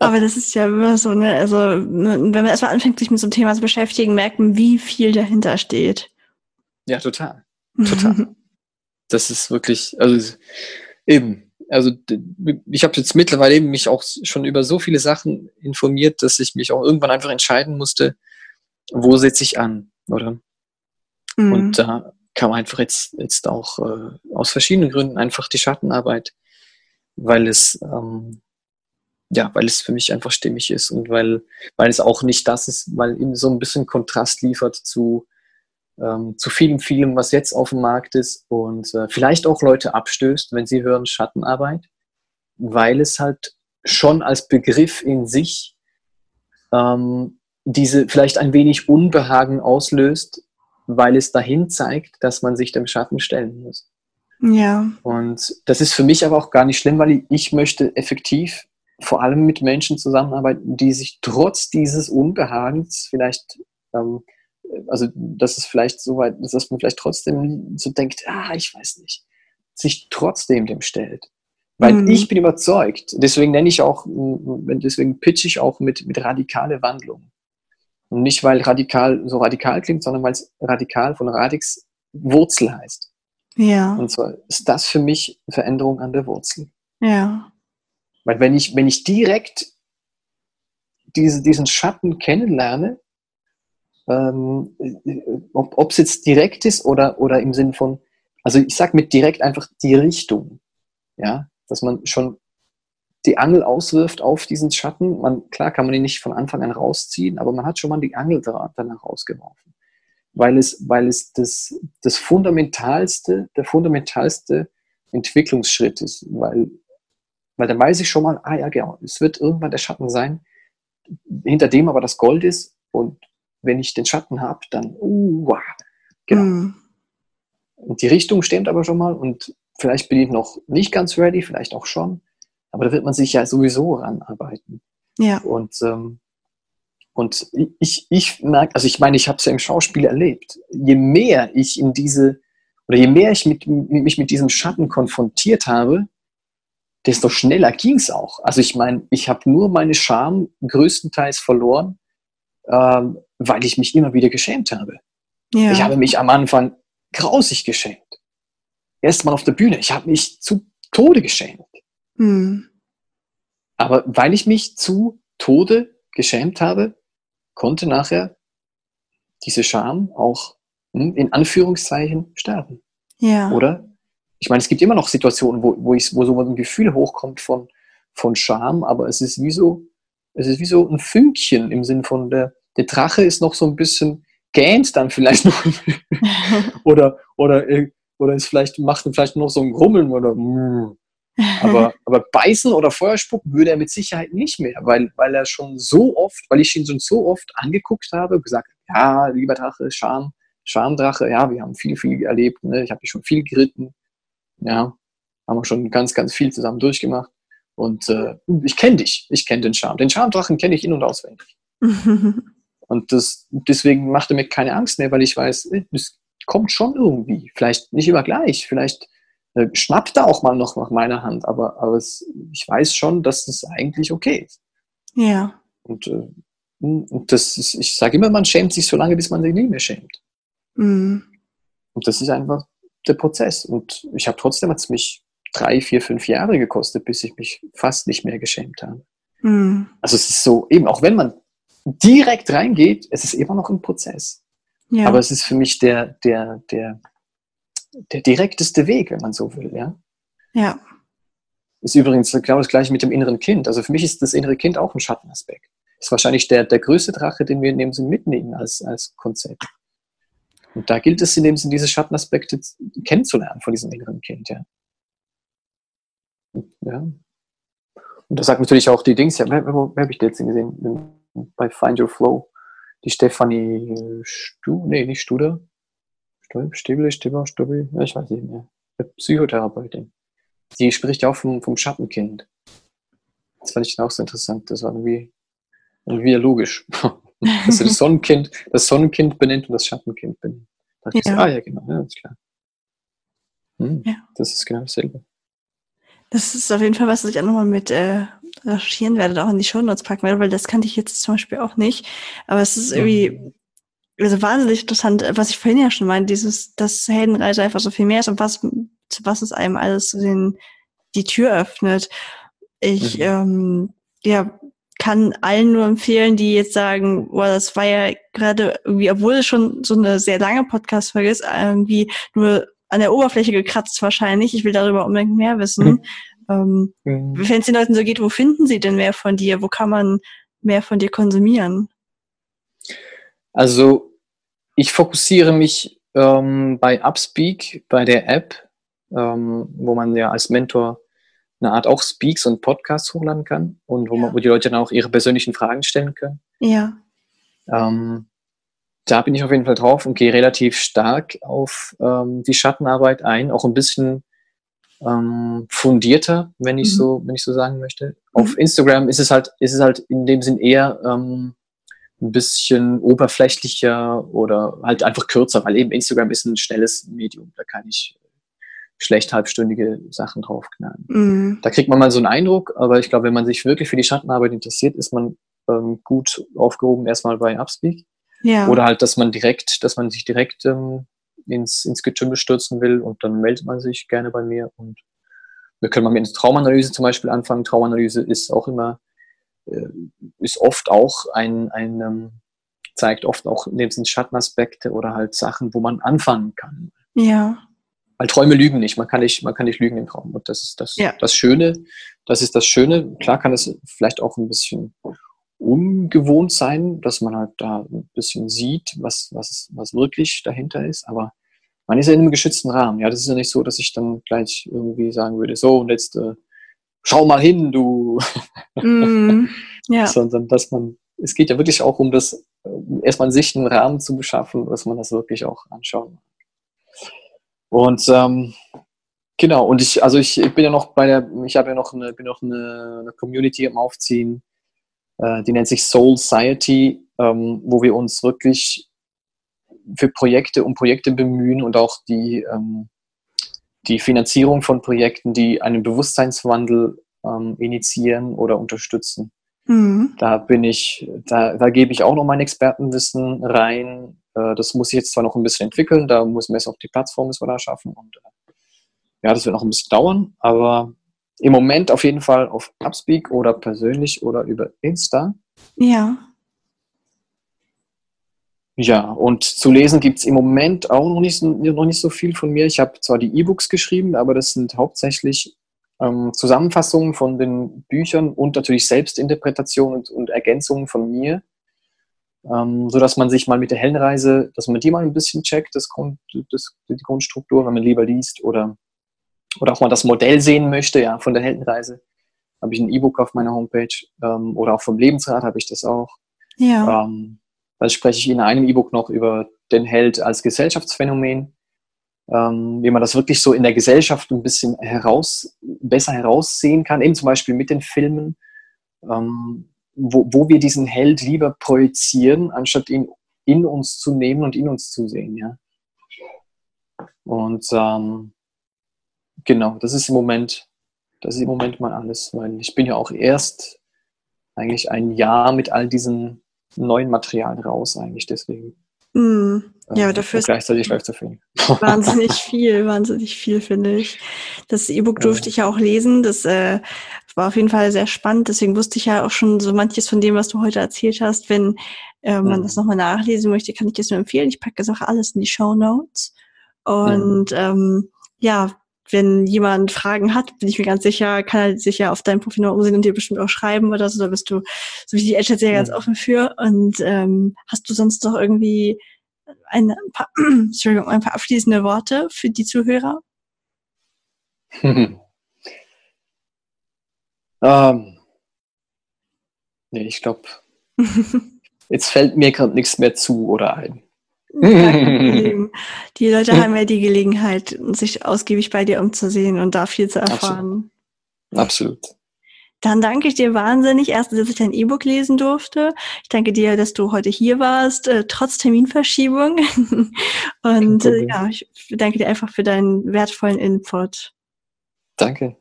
Aber das ist ja immer so, ne, also ne, wenn man erstmal anfängt, sich mit so einem Thema zu beschäftigen, merkt man, wie viel dahinter steht. Ja, total. Total. das ist wirklich, also eben, also ich habe jetzt mittlerweile eben mich auch schon über so viele Sachen informiert, dass ich mich auch irgendwann einfach entscheiden musste, wo setze ich an, oder? Mhm. Und da kam einfach jetzt, jetzt auch äh, aus verschiedenen Gründen einfach die Schattenarbeit, weil es, ähm, ja, weil es für mich einfach stimmig ist und weil, weil es auch nicht das ist, weil eben so ein bisschen Kontrast liefert zu, ähm, zu vielem, vielem, was jetzt auf dem Markt ist und äh, vielleicht auch Leute abstößt, wenn sie hören Schattenarbeit, weil es halt schon als Begriff in sich ähm, diese vielleicht ein wenig Unbehagen auslöst, weil es dahin zeigt, dass man sich dem Schatten stellen muss. Ja. Und das ist für mich aber auch gar nicht schlimm, weil ich möchte effektiv vor allem mit Menschen zusammenarbeiten, die sich trotz dieses Unbehagens vielleicht ähm, also dass es vielleicht so weit ist, dass man vielleicht trotzdem so denkt, ah, ich weiß nicht, sich trotzdem dem stellt. Weil mhm. ich bin überzeugt, deswegen nenne ich auch, deswegen pitch ich auch mit, mit radikale Wandlung. Und nicht, weil radikal so radikal klingt, sondern weil es radikal von Radix Wurzel heißt. Ja. Und zwar ist das für mich Veränderung an der Wurzel. Ja. Weil wenn ich, wenn ich direkt diese, diesen Schatten kennenlerne, ähm, ob es jetzt direkt ist oder, oder im Sinn von, also ich sage mit direkt einfach die Richtung, ja, dass man schon die Angel auswirft auf diesen Schatten. Man, klar kann man ihn nicht von Anfang an rausziehen, aber man hat schon mal die Angel danach rausgeworfen. Weil es, weil es das, das fundamentalste, der fundamentalste Entwicklungsschritt ist. Weil, weil dann weiß ich schon mal, ah ja, genau, es wird irgendwann der Schatten sein, hinter dem aber das Gold ist. Und wenn ich den Schatten habe, dann, uh, wow, genau. Mm. Und die Richtung stimmt aber schon mal und vielleicht bin ich noch nicht ganz ready, vielleicht auch schon. Aber da wird man sich ja sowieso ranarbeiten. Ja. Und, ähm, und ich, ich merke, also ich meine, ich habe es ja im Schauspiel erlebt. Je mehr ich in diese, oder je mehr ich mit, mich mit diesem Schatten konfrontiert habe, desto schneller ging es auch. Also ich meine, ich habe nur meine Scham größtenteils verloren, ähm, weil ich mich immer wieder geschämt habe. Ja. Ich habe mich am Anfang grausig geschämt. Erstmal auf der Bühne. Ich habe mich zu Tode geschämt. Mhm. Aber weil ich mich zu Tode geschämt habe, konnte nachher diese Scham auch hm, in Anführungszeichen sterben. Ja. Oder? Ich meine, es gibt immer noch Situationen, wo, wo, ich, wo so ein Gefühl hochkommt von, von Scham, aber es ist wie so, es ist wie so ein Fünkchen im Sinn von der, der Drache ist noch so ein bisschen gähnt dann vielleicht noch oder oder oder ist vielleicht macht vielleicht noch so ein Grummeln oder aber, aber beißen oder Feuer spucken würde er mit Sicherheit nicht mehr, weil, weil er schon so oft, weil ich ihn schon so oft angeguckt habe, gesagt, ja, lieber Drache, Scham, Schamdrache, ja, wir haben viel, viel erlebt, ne? ich habe dich schon viel geritten, ja, haben wir schon ganz, ganz viel zusammen durchgemacht und äh, ich kenne dich, ich kenne den Scham. Den Schamdrachen kenne ich in- und auswendig. und das, deswegen macht er mir keine Angst mehr, weil ich weiß, äh, es kommt schon irgendwie, vielleicht nicht immer gleich, vielleicht äh, schnappt er auch mal noch nach meiner Hand, aber, aber es, ich weiß schon, dass es eigentlich okay ist. Ja. Und, äh, und das ist, ich sage immer, man schämt sich so lange, bis man sich nie mehr schämt. Mhm. Und das ist einfach der Prozess. Und ich habe trotzdem, hat es mich drei, vier, fünf Jahre gekostet, bis ich mich fast nicht mehr geschämt habe. Mhm. Also es ist so, eben, auch wenn man direkt reingeht, es ist immer noch ein Prozess. Ja. Aber es ist für mich der, der, der, der direkteste Weg, wenn man so will, ja. Ja. Ist übrigens genau das gleiche mit dem inneren Kind. Also für mich ist das innere Kind auch ein Schattenaspekt. Ist wahrscheinlich der, der größte Drache, den wir in dem Sinn mitnehmen als, als Konzept. Und da gilt es in dem Sinn, diese Schattenaspekte kennenzulernen von diesem inneren Kind, ja. ja. Und da sagt natürlich auch die Dings, ja, wer, wer, wer habe ich jetzt gesehen? Bei Find Your Flow. Die Stefanie Stu, nee, nicht Studer, Stäble, Stibber, Stubbi, ich weiß nicht mehr. Psychotherapeutin. Die spricht ja auch vom, vom Schattenkind. Das fand ich dann auch so interessant. Das war irgendwie, irgendwie logisch. Dass sie das Sonnenkind, das Sonnenkind benennt und das Schattenkind benennt. Da ja. Ich ah ja, genau, ja, ist klar. Hm, ja. Das ist genau dasselbe. Das ist auf jeden Fall was, was ich auch nochmal mit äh, recherchieren werde, auch in die Shownotes packen werde, weil das kannte ich jetzt zum Beispiel auch nicht. Aber es ist irgendwie, also wahnsinnig interessant, was ich vorhin ja schon meinte, dieses, dass Heldenreise einfach so viel mehr ist und was, was es einem alles den, die Tür öffnet. Ich, mhm. ähm, ja, kann allen nur empfehlen, die jetzt sagen, boah, das war ja gerade irgendwie, obwohl es schon so eine sehr lange Podcast-Folge ist, irgendwie nur an der Oberfläche gekratzt wahrscheinlich. Ich will darüber unbedingt mehr wissen. Mhm. Ähm, mhm. Wenn es den Leuten so geht, wo finden sie denn mehr von dir? Wo kann man mehr von dir konsumieren? Also ich fokussiere mich ähm, bei Upspeak, bei der App, ähm, wo man ja als Mentor eine Art auch Speaks und Podcasts hochladen kann und wo, man, wo die Leute dann auch ihre persönlichen Fragen stellen können. Ja. Ähm, da bin ich auf jeden Fall drauf und gehe relativ stark auf ähm, die Schattenarbeit ein, auch ein bisschen ähm, fundierter, wenn ich mhm. so, wenn ich so sagen möchte. Mhm. Auf Instagram ist es halt, ist es halt in dem Sinn eher ähm, ein bisschen oberflächlicher oder halt einfach kürzer, weil eben Instagram ist ein schnelles Medium. Da kann ich schlecht halbstündige Sachen draufknallen. Mhm. Da kriegt man mal so einen Eindruck, aber ich glaube, wenn man sich wirklich für die Schattenarbeit interessiert, ist man ähm, gut aufgehoben erstmal bei Upspeak. Ja. Oder halt, dass man direkt, dass man sich direkt ähm, ins, ins Getümmel stürzen will und dann meldet man sich gerne bei mir und wir können mal mit einer Traumanalyse zum Beispiel anfangen. Traumanalyse ist auch immer ist oft auch ein, ein ähm, zeigt oft auch dem Sinn Schattenaspekte oder halt Sachen, wo man anfangen kann. Ja. Weil Träume lügen nicht, man kann nicht, man kann nicht lügen im Traum. Und das ist das, ja. das Schöne, das ist das Schöne. Klar kann es vielleicht auch ein bisschen ungewohnt sein, dass man halt da ein bisschen sieht, was, was, was wirklich dahinter ist, aber man ist ja in einem geschützten Rahmen. Ja, das ist ja nicht so, dass ich dann gleich irgendwie sagen würde, so und jetzt äh, schau mal hin, du. Mm, ja. Sondern dass man, es geht ja wirklich auch um das, äh, erstmal sich einen Rahmen zu beschaffen, dass man das wirklich auch anschauen mag. Und ähm, genau, und ich, also ich, ich bin ja noch bei der, ich habe ja noch eine, bin noch eine, eine Community am Aufziehen, äh, die nennt sich Soul Society, ähm, wo wir uns wirklich für Projekte um Projekte bemühen und auch die, ähm, die Finanzierung von Projekten, die einen Bewusstseinswandel ähm, initiieren oder unterstützen. Mhm. Da bin ich, da, da gebe ich auch noch mein Expertenwissen rein. Äh, das muss ich jetzt zwar noch ein bisschen entwickeln, da muss man erst auf die Plattform wir da schaffen und äh, ja, das wird noch ein bisschen dauern, aber im Moment auf jeden Fall auf Upspeak oder persönlich oder über Insta. Ja. Ja, und zu lesen gibt es im Moment auch noch nicht, noch nicht so viel von mir. Ich habe zwar die E-Books geschrieben, aber das sind hauptsächlich ähm, Zusammenfassungen von den Büchern und natürlich Selbstinterpretationen und, und Ergänzungen von mir, ähm, sodass man sich mal mit der Heldenreise, dass man die mal ein bisschen checkt, das Grund, das, die Grundstruktur, wenn man lieber liest oder, oder auch mal das Modell sehen möchte, ja, von der Heldenreise. Habe ich ein E-Book auf meiner Homepage ähm, oder auch vom Lebensrat habe ich das auch. Ja. Ähm, da spreche ich in einem E-Book noch über den Held als Gesellschaftsphänomen, ähm, wie man das wirklich so in der Gesellschaft ein bisschen heraus, besser heraussehen kann, eben zum Beispiel mit den Filmen, ähm, wo, wo wir diesen Held lieber projizieren, anstatt ihn in uns zu nehmen und in uns zu sehen. Ja? Und ähm, genau, das ist im Moment, das ist im Moment mal alles, weil ich bin ja auch erst eigentlich ein Jahr mit all diesen neuen Material raus eigentlich deswegen. Mm, ja, ähm, dafür ist gleichzeitig läuft so viel. Wahnsinnig viel, wahnsinnig viel, finde ich. Das E-Book durfte ja. ich ja auch lesen. Das äh, war auf jeden Fall sehr spannend. Deswegen wusste ich ja auch schon so manches von dem, was du heute erzählt hast. Wenn äh, man mhm. das nochmal nachlesen möchte, kann ich das nur empfehlen. Ich packe das auch alles in die Show Notes. Und mhm. ähm, ja, wenn jemand Fragen hat, bin ich mir ganz sicher, kann er sich ja auf dein Profil noch umsehen und dir bestimmt auch schreiben oder so. Da bist du, so wie die Edge jetzt ja ganz offen für. Und ähm, hast du sonst noch irgendwie ein paar, Entschuldigung, ein paar abschließende Worte für die Zuhörer? ähm, nee, ich glaube, jetzt fällt mir gerade nichts mehr zu oder ein. die Leute haben ja die Gelegenheit, sich ausgiebig bei dir umzusehen und da viel zu erfahren. Absolut. Absolut. Dann danke ich dir wahnsinnig. Erstens, dass ich dein E-Book lesen durfte. Ich danke dir, dass du heute hier warst, äh, trotz Terminverschiebung. und äh, ja, ich danke dir einfach für deinen wertvollen Input. Danke.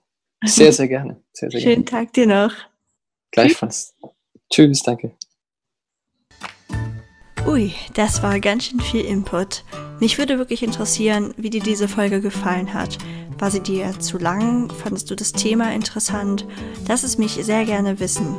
Sehr, sehr gerne. Sehr, sehr Schönen gerne. Tag dir noch. Gleichfalls. Tschüss, danke. Ui, das war ganz schön viel Input. Mich würde wirklich interessieren, wie dir diese Folge gefallen hat. War sie dir zu lang? Fandest du das Thema interessant? Lass es mich sehr gerne wissen.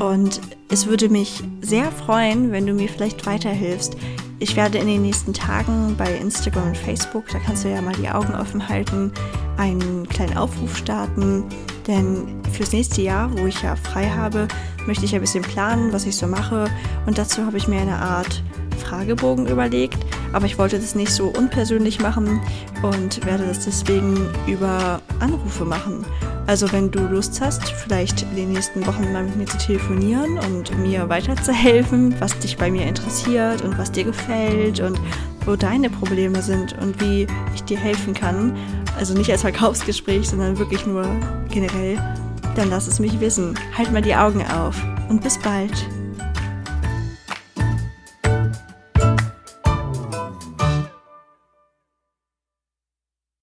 Und es würde mich sehr freuen, wenn du mir vielleicht weiterhilfst. Ich werde in den nächsten Tagen bei Instagram und Facebook, da kannst du ja mal die Augen offen halten, einen kleinen Aufruf starten. Denn fürs nächste Jahr, wo ich ja frei habe, möchte ich ein bisschen planen, was ich so mache. Und dazu habe ich mir eine Art Fragebogen überlegt. Aber ich wollte das nicht so unpersönlich machen und werde das deswegen über Anrufe machen. Also wenn du Lust hast, vielleicht in den nächsten Wochen mal mit mir zu telefonieren und mir weiterzuhelfen, was dich bei mir interessiert und was dir gefällt und wo deine Probleme sind und wie ich dir helfen kann, also nicht als Verkaufsgespräch, sondern wirklich nur generell, dann lass es mich wissen. Halt mal die Augen auf und bis bald.